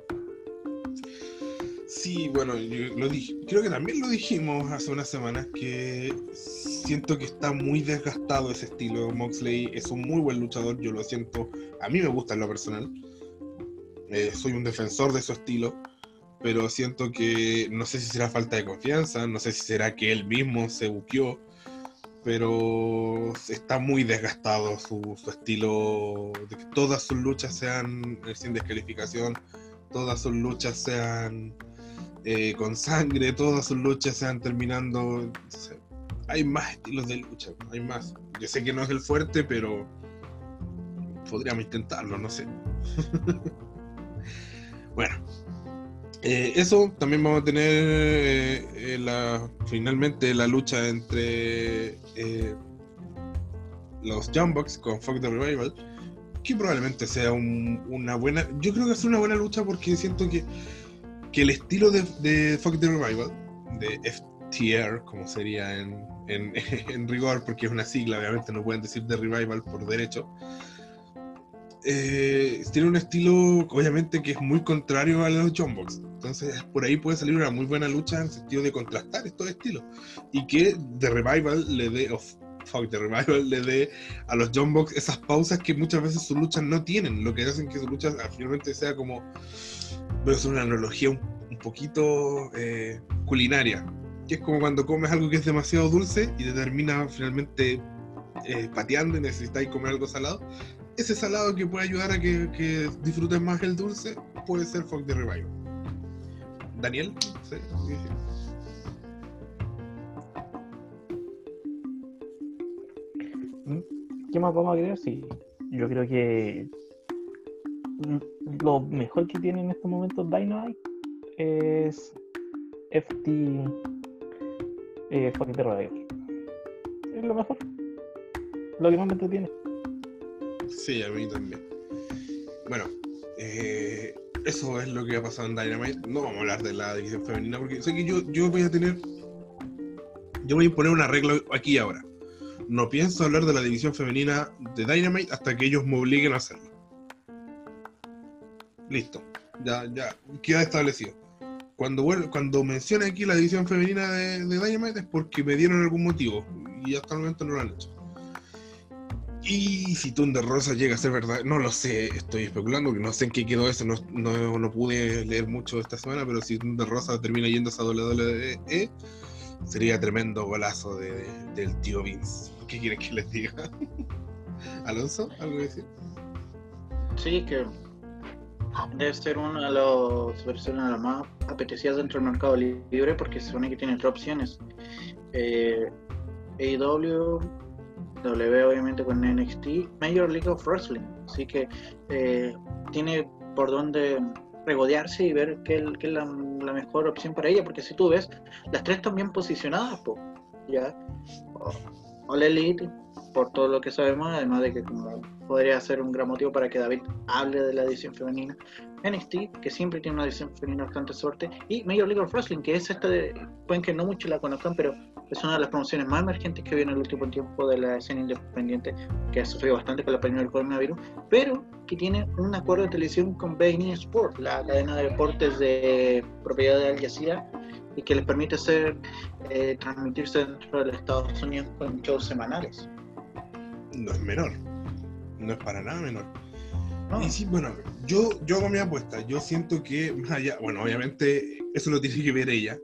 Sí, bueno, lo dije, creo que también lo dijimos hace unas semanas que siento que está muy desgastado ese estilo. Moxley es un muy buen luchador, yo lo siento, a mí me gusta en lo personal. Eh, soy un defensor de su estilo pero siento que no sé si será falta de confianza, no sé si será que él mismo se buqueó, pero está muy desgastado su, estilo, de que todas sus luchas sean eh, sin descalificación, todas sus luchas sean eh, con sangre, todas sus luchas sean terminando... hay más estilos de lucha, hay más. Yo sé que no es el fuerte, pero podríamos intentarlo, no sé. bueno, eh, eso también vamos a tener eh, eh, finalmente la lucha entre los Jumbox con Fuck the Revival que probablemente sea una buena. Yo creo que es una buena lucha porque siento que, que el estilo de, de Fuck the Revival, de FTR, como sería en, en, rigor, porque es una sigla, obviamente no pueden decir The Revival por derecho. Eh, tiene un estilo, obviamente, que es muy contrario a los Jumbox. Entonces, por ahí puede salir una muy buena lucha en el sentido de contrastar estos estilos. Y que The Revival le dé, of Fuck The Revival le dé a los Jumbox esas pausas que muchas veces sus luchas no tienen. Lo que hacen que sus luchas finalmente sea como. Pero es una analogía un, poquito eh, culinaria que es como cuando comes algo que es demasiado dulce y te termina finalmente eh, pateando y necesitáis comer algo salado. Ese salado que puede ayudar a que, disfrutes más el dulce puede ser Fog de Revival. Daniel, ¿Qué más vamos a creer? Sí, yo creo que lo mejor que tiene en estos momentos Dynamite es FT eh, fucking Es lo mejor. Lo que más me entretiene. Sí, a mí también. Bueno, eh, eso es lo que ha pasado en Dynamite. No vamos a hablar de la división femenina porque sé que yo, yo voy a tener. Yo voy a imponer una regla aquí ahora. No pienso hablar de la división femenina de Dynamite hasta que ellos me obliguen a hacerlo. Listo. Ya, ya queda establecido cuando, cuando menciona aquí la división femenina de Dynamite es porque me dieron algún motivo y hasta el momento no lo han hecho. Y si Thunder Rosa llega a ser verdad, no lo sé, estoy especulando, que no sé en qué quedó eso, no, no, pude leer mucho esta semana, pero si Thunder Rosa termina yendo a WWE, sería tremendo golazo de, del tío Vince. ¿Qué quieren que les diga? ¿Alonso? ¿Algo que decir? Sí, que Debe ser una de las versiones más apetecidas dentro del mercado libre porque se supone que tiene tres opciones. Eh, W obviamente con NXT, Major League of Wrestling. Así que eh, tiene por dónde regodearse y ver qué, es la, mejor opción para ella. Porque si tú ves, las tres están bien posicionadas. ya All Elite, por todo lo que sabemos, además de que como podría ser un gran motivo para que David hable de la edición femenina. NXT, que siempre tiene una edición femenina bastante suerte, y Major League of Wrestling, que es esta de, pueden que no muchos la conozcan, pero es una de las promociones más emergentes que viene en el último tiempo de la escena independiente, que ha sufrido bastante con la pandemia del coronavirus, pero que tiene un acuerdo de televisión con Bein Sport, la cadena de deportes de propiedad de Al Jazeera, y que les permite ser eh, transmitirse dentro de Estados Unidos con shows semanales. No es menor, no es para nada menor. Y sí, bueno, yo, yo hago mi apuesta. Yo siento que, más allá, bueno, obviamente eso lo tiene que ver ella,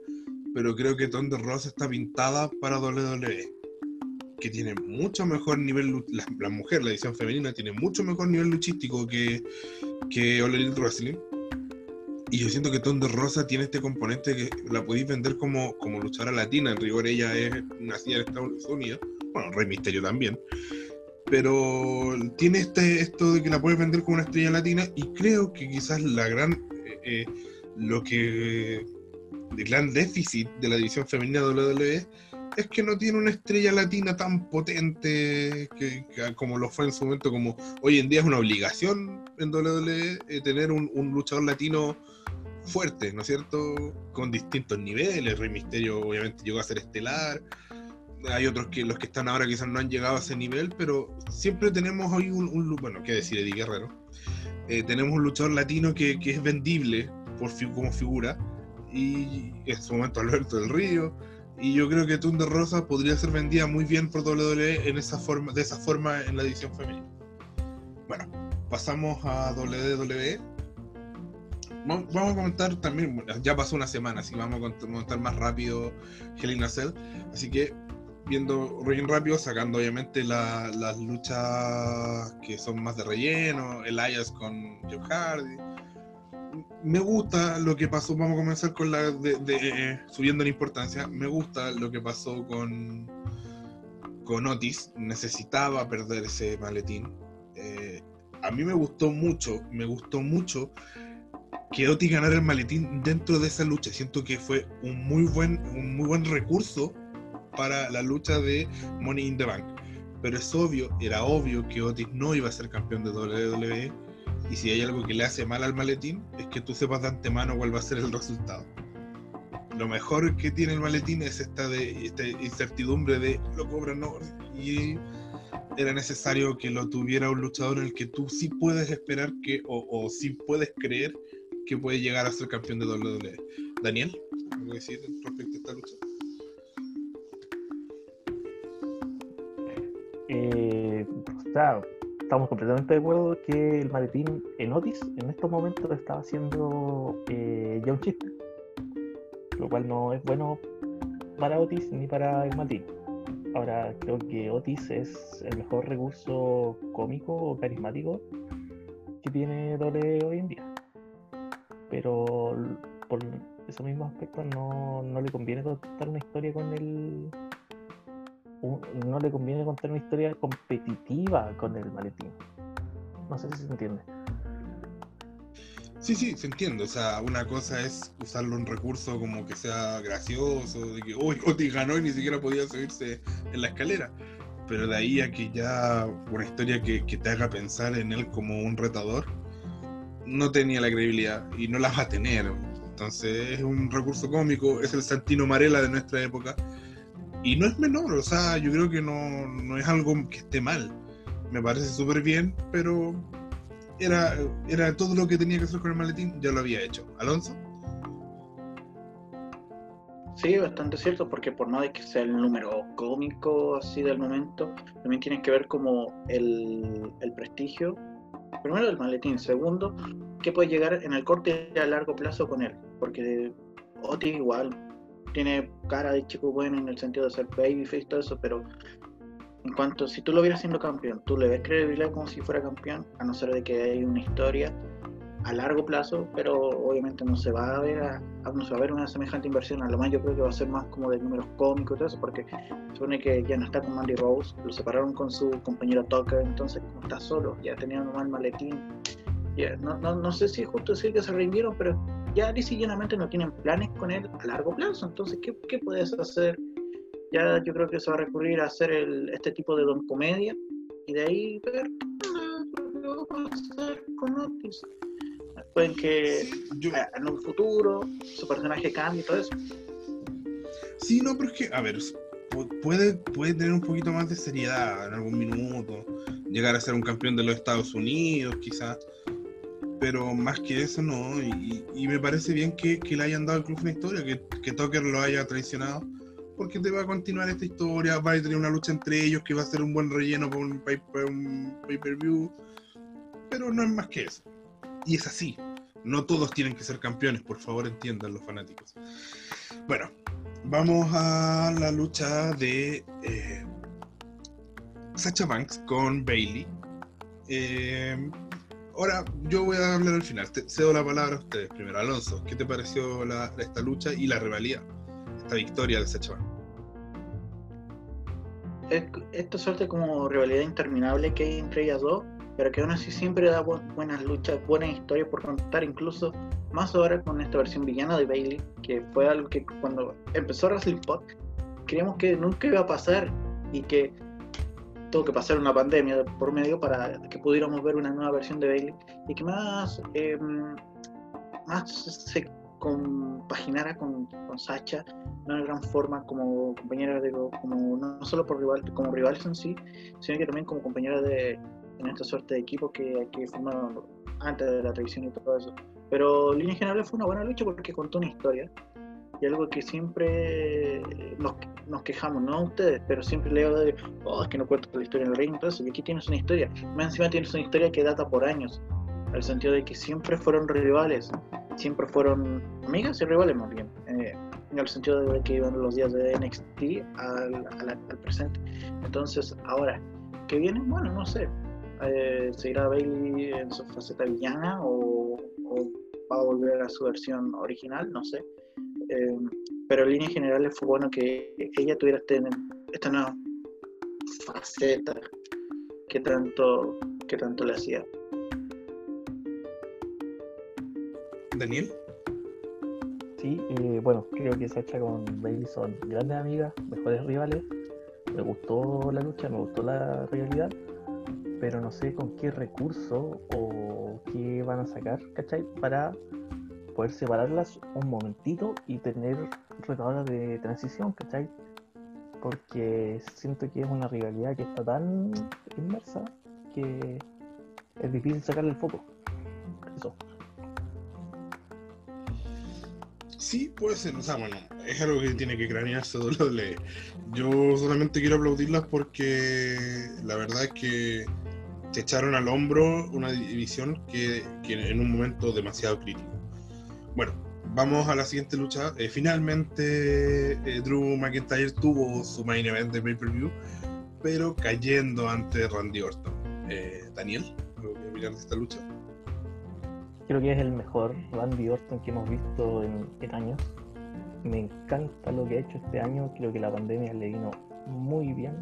pero creo que Thunder Rosa está pintada para WWE. Que tiene mucho mejor nivel, la, mujer, la edición femenina, tiene mucho mejor nivel luchístico que, que All Elite Wrestling y yo siento que Thunder Rosa tiene este componente que la podéis vender como, como luchadora latina. En rigor, ella es nacida en Estados Unidos. Bueno, Rey Misterio también. Pero tiene este, esto de que la puedes vender como una estrella latina. Y creo que quizás la gran. Eh, eh, lo que. El gran déficit de la división femenina de WWE es que no tiene una estrella latina tan potente que, como lo fue en su momento, como hoy en día es una obligación en WWE eh, tener un, un, luchador latino fuerte, ¿no es cierto? Con distintos niveles. Rey Misterio obviamente llegó a ser estelar. Hay otros que los que están ahora quizás no han llegado a ese nivel, pero siempre tenemos hoy un, un bueno, qué decir, Eddie Guerrero. Eh, tenemos un luchador latino que, que es vendible por como figura y en su momento Alberto del Río y yo creo que Thunder Rosa podría ser vendida muy bien por WWE en esa forma, de esa forma en la edición femenina. Bueno, pasamos a WWE vamos a comentar también, ya pasó una semana, así vamos a comentar más rápido Hell Cell. Así que viendo bien rápido, sacando obviamente las luchas que son más de relleno, Elias con Jeff Hardy. Me gusta lo que pasó, vamos a comenzar con la de, subiendo en importancia, me gusta lo que pasó con, con Otis, necesitaba perder ese maletín. Eh, a mí me gustó mucho, me gustó mucho que Otis ganara el maletín dentro de esa lucha. Siento que fue un muy buen, un muy buen recurso para la lucha de Money in the Bank. pero es obvio, era obvio que Otis no iba a ser campeón de WWE. Y si hay algo que le hace mal al maletín, es que tú sepas de antemano cuál va a ser el resultado. Lo mejor que tiene el maletín es esta, de, esta incertidumbre de lo cobran no. Y era necesario que lo tuviera un luchador en el que tú sí puedes esperar que, o, o sí puedes creer que puede llegar a ser campeón de WWE. Daniel, ¿algo que decir respecto a esta lucha? Eh, o sea, estamos completamente de acuerdo que el maletín en Otis en estos momentos está haciendo eh, ya un chiste, lo cual no es bueno para Otis ni para el maletín. Ahora creo que Otis es el mejor recurso cómico o carismático que tiene WWE hoy en día. Pero por esos mismos aspectos no, no le conviene contar una historia con el no le conviene contar una historia competitiva con el maletín. No sé si se entiende. Sí, sí, se entiende. O sea, una cosa es usarlo un recurso como que sea gracioso, de que uy, Otis ganó y ni siquiera podía subirse en la escalera. Pero de ahí a que ya una historia que, que te haga pensar en él como un retador, no tenía la credibilidad y no la va a tener. Entonces es un recurso cómico, es el Santino Marella de nuestra época. Y no es menor, o sea, yo creo que no, no es algo que esté mal. Me parece súper bien, pero era, era todo lo que tenía que hacer con el maletín, ya lo había hecho. Alonso. Sí, bastante cierto, porque por nada que sea el número cómico así del momento, también tiene que ver como el, el prestigio, primero del maletín, segundo, que puede llegar en el corte a largo plazo con él, porque Otis igual tiene cara de chico bueno en el sentido de ser babyface y todo eso, pero en cuanto, si tú lo vieras siendo campeón, tú le ves credibilidad como si fuera campeón, a no ser de que hay una historia a largo plazo, pero obviamente no se va a ver a- no se va a ver una semejante inversión, a lo más yo creo que va a ser más como de números cómicos y todo eso, porque supone que ya no está con Mandy Rose, lo separaron con su compañero Tucker, entonces como está solo, ya tenía un mal maletín, ya, no, no, no sé si es justo decir que se rindieron, pero ya lisa y llanamente no tienen planes con él a largo plazo, entonces ¿qué, qué puedes hacer? Ya yo creo que se va a recurrir a hacer el, este tipo de don comedia y de ahí ver ah, lo que vamos a hacer con Otis. Pueden que Sí, yo- en un futuro su personaje cambie y todo eso. sí, no, pero es que, a ver, pu- puede, puede tener un poquito más de seriedad en algún minuto, llegar a ser un campeón de los Estados Unidos, quizás, pero más que eso, no. Y, me parece bien que, que le hayan dado al club una historia, que, que Tucker lo haya traicionado, porque te va a continuar esta historia, va a tener una lucha entre ellos que va a ser un buen relleno para un pay- para un pay-per-view, pero no es más que eso. Y es así. No todos tienen que ser campeones, por favor entiendan los fanáticos. Bueno, vamos a la lucha de eh, Sacha Banks con Bailey. Eh, ahora yo voy a hablar al final. Te cedo la palabra a ustedes primero. Alonso, ¿qué te pareció la- esta lucha y la rivalidad? Esta victoria de Sacha Banks. Es, esta suerte como rivalidad interminable que hay entre ellas dos, pero que aún así siempre da bu- buenas luchas, buenas historias por contar, incluso más ahora con esta versión villana de Bailey, que fue algo que cuando empezó Wrestling Pod, creíamos que nunca iba a pasar y que tuvo que pasar una pandemia de por medio para que pudiéramos ver una nueva versión de Bailey y que más, eh, más se compaginara con, con Sacha de una gran forma como compañera de como no solo por rival como rivales en sí sino que también como compañera de en esta suerte de equipo que, que formaron antes de la traición y todo eso. Pero en línea general fue una buena lucha porque contó una historia y algo que siempre nos, quejamos, no a ustedes, pero siempre leo de, oh, es que no cuento la historia en el ring, eso, y aquí tienes una historia, más encima tienes una historia que data por años, el sentido de que siempre fueron rivales, siempre fueron amigas y rivales más bien, eh, en el sentido de que iban los días de NXT al, al, al presente. Entonces, ahora, ¿qué viene? Bueno, no sé. Eh, ¿Seguirá Bailey en su faceta villana o, va a volver a su versión original? No sé. Eh, pero en líneas generales fue bueno que ella tuviera este, esta nueva faceta que tanto, que tanto le hacía. Daniel. Sí, eh, bueno, creo que Sacha con Bailey son grandes amigas, mejores rivales. me gustó la lucha, me gustó la realidad, pero no sé con qué recurso o qué van a sacar, ¿cachai? Para poder separarlas un momentito y tener retadoras de transición, ¿cachai? Porque siento que es una rivalidad que está tan inmersa que es difícil sacarle el foco. Eso. Sí, puede ser, o sea, bueno, es algo que tiene que cranearse WWE. Yo solamente quiero aplaudirlas porque la verdad es que se echaron al hombro una división que en un momento demasiado crítico. Bueno, vamos a la siguiente lucha. Eh, finalmente, eh, Drew McIntyre tuvo su main event de pay-per-view, pero cayendo ante Randy Orton. Eh, Daniel, ¿algo que de esta lucha? Creo que es el mejor Randy Orton que hemos visto en, años. Me encanta lo que ha hecho este año. Creo que la pandemia le vino muy bien.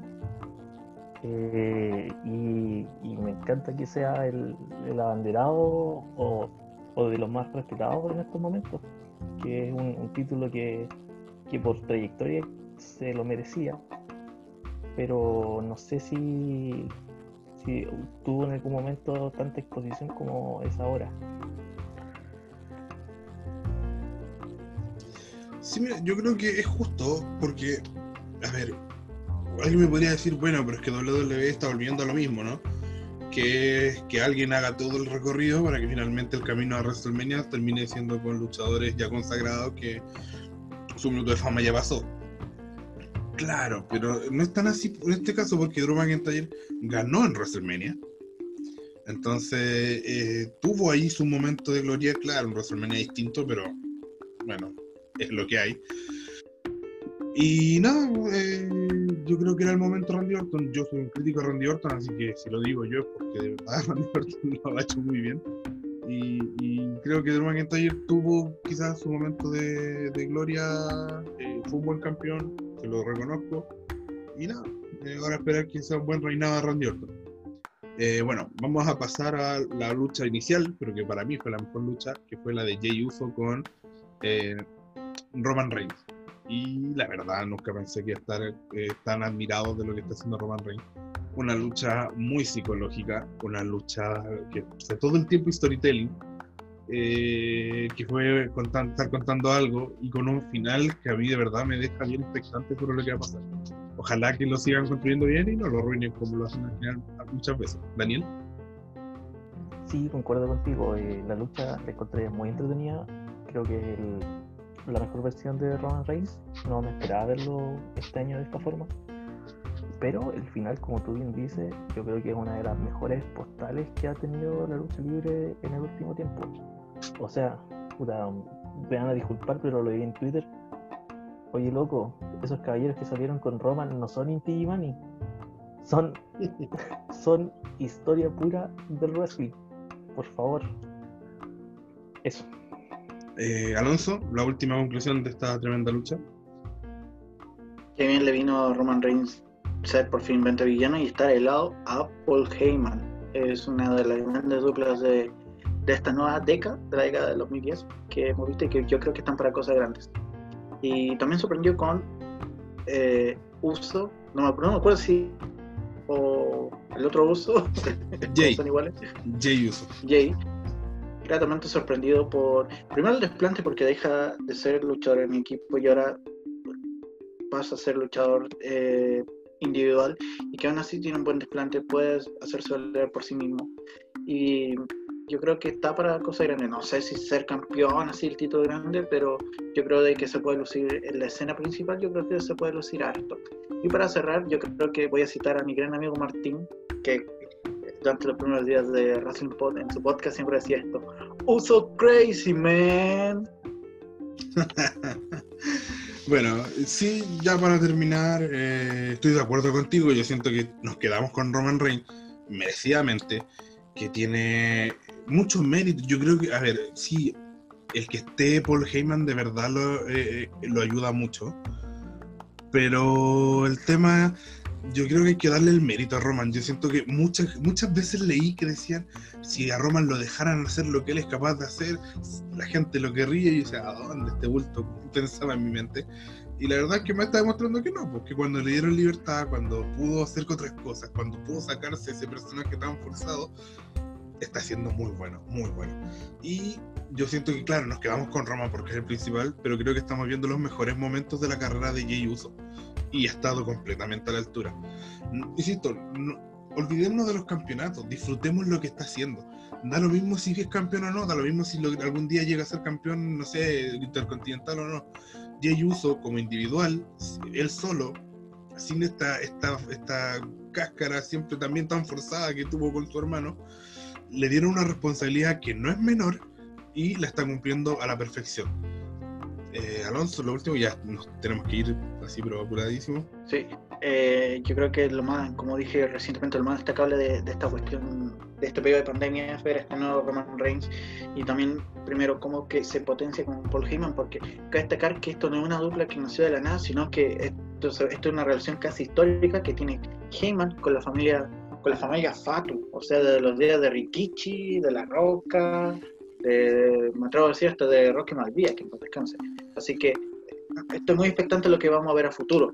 Y, y me encanta que sea el, el abanderado o, o de los más respetados en estos momentos. Que es un, título que, que por trayectoria se lo merecía. Pero no sé si, si tuvo en algún momento tanta exposición como es ahora. Sí, mira, yo creo que es justo porque, a ver, alguien me podría decir, bueno, pero es que WWE está volviendo a lo mismo, ¿no? Que que alguien haga todo el recorrido para que finalmente el camino a WrestleMania termine siendo con luchadores ya consagrados que su minuto de fama ya pasó. Claro, pero no es tan así en este caso porque Drew McIntyre ganó en WrestleMania. Entonces, eh, tuvo ahí su momento de gloria, claro, en WrestleMania distinto, pero bueno, es lo que hay. Y nada, eh, yo creo que era el momento Randy Orton. Yo soy un crítico de Randy Orton, así que si lo digo yo es porque de verdad Randy Orton lo ha hecho muy bien. Y, y creo que Drew McIntyre tuvo quizás su momento de, de gloria, eh, fue un buen campeón, se lo reconozco. Y nada, eh, ahora esperar que sea un buen reinado de Randy Orton. Eh, bueno, vamos a pasar a la lucha inicial, pero que para mí fue la mejor lucha, que fue la de Jay Uso con eh, Roman Reigns. Y la verdad, nunca pensé que estar eh, tan admirado de lo que está haciendo Roman Reigns. Una lucha muy psicológica, una lucha que o sea, todo el tiempo storytelling, eh, que fue contan- estar contando algo y con un final que a mí de verdad me deja bien expectante sobre lo que va a pasar. Ojalá que lo sigan construyendo bien y no lo arruinen como lo hacen al final muchas veces. Daniel. Sí, concuerdo contigo. eh, la lucha la encontré muy entretenida. Creo que el- la mejor versión de Roman Reigns. No me esperaba verlo este año de esta forma. Pero el final, como tú bien dices, yo creo que es una de las mejores postales que ha tenido la lucha libre en el último tiempo. O sea, puta, me van a disculpar, pero lo vi en Twitter. Oye, loco, esos caballeros que salieron con Roman no son Inti Gimani. Son, son historia pura del wrestling. Por favor. Eso. Eh, Alonso, la última conclusión de esta tremenda lucha. Qué bien le vino a Roman Reigns ser por fin 20 villano y estar helado a Paul Heyman. Es una de las grandes duplas de, de esta nueva década, de la década de 2010, que hemos visto y que yo creo que están para cosas grandes. Y también sorprendió con eh, Uso, no, me- no me acuerdo si. o el otro Uso, Jay. son iguales. Jay Uso. Jay, gratamente sorprendido por, primero el desplante porque deja de ser luchador en equipo y ahora pasa a ser luchador eh, individual y que aún así tiene un buen desplante, puede hacerse valer por sí mismo. Y yo creo que está para cosas grandes, no sé si ser campeón, así el título grande, pero yo creo de que se puede lucir en la escena principal, yo creo que se puede lucir harto. Y para cerrar, yo creo que voy a citar a mi gran amigo Martín, que durante los primeros días de Wrestling Pod en su podcast siempre decía esto: Uso crazy, man. Bueno, sí, ya para terminar, eh, estoy de acuerdo contigo. Yo siento que nos quedamos con Roman Reigns merecidamente, que tiene muchos méritos. Yo creo que, a ver, sí, el que esté Paul Heyman de verdad lo, eh, lo ayuda mucho. Pero el tema, yo creo que hay que darle el mérito a Roman. Yo siento que muchas, muchas veces leí que decían, si a Roman lo dejaran hacer lo que él es capaz de hacer, la gente lo querría y yo decía, ¿a dónde este bulto? Pensaba en mi mente. Y la verdad es que me está demostrando que no, porque cuando le dieron libertad, cuando pudo hacer otras cosas, cuando pudo sacarse ese personaje tan forzado, está siendo muy bueno, muy bueno. Y yo siento que, claro, nos quedamos con Roma porque es el principal, pero creo que estamos viendo los mejores momentos de la carrera de Jay Uso. Y ha estado completamente a la altura. Insisto, no, olvidémonos de los campeonatos, disfrutemos lo que está haciendo. Da lo mismo si es campeón o no, da lo mismo si algún día llega a ser campeón, no sé, intercontinental o no. Jay Uso como individual, él solo, sin esta, esta, esta cáscara siempre también tan forzada que tuvo con su hermano, le dieron una responsabilidad que no es menor y la está cumpliendo a la perfección. Eh, Alonso, lo último, ya nos tenemos que ir así, pero apuradísimo. Sí, eh, yo creo que lo más, como dije recientemente, lo más destacable de, esta cuestión, de este periodo de pandemia es ver este nuevo Roman Reigns y también, primero, cómo que se potencia con Paul Heyman, porque cabe destacar que esto no es una dupla que nació de la nada, sino que esto, esto es una relación casi histórica que tiene Heyman con la familia con la familia Fatu, o sea, de los días de Rikichi, de La Roca, de, me atrevo a decir hasta de Rocky Malvía, que no descanse. Así que estoy muy expectante de lo que vamos a ver a futuro.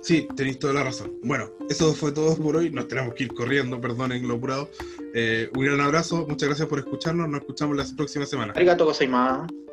Sí, tenéis toda la razón. Bueno, eso fue todo por hoy. Nos tenemos que ir corriendo, perdonen lo apurado. Eh, un gran abrazo, muchas gracias por escucharnos. Nos escuchamos la próxima semana. Arigato gozaimasu.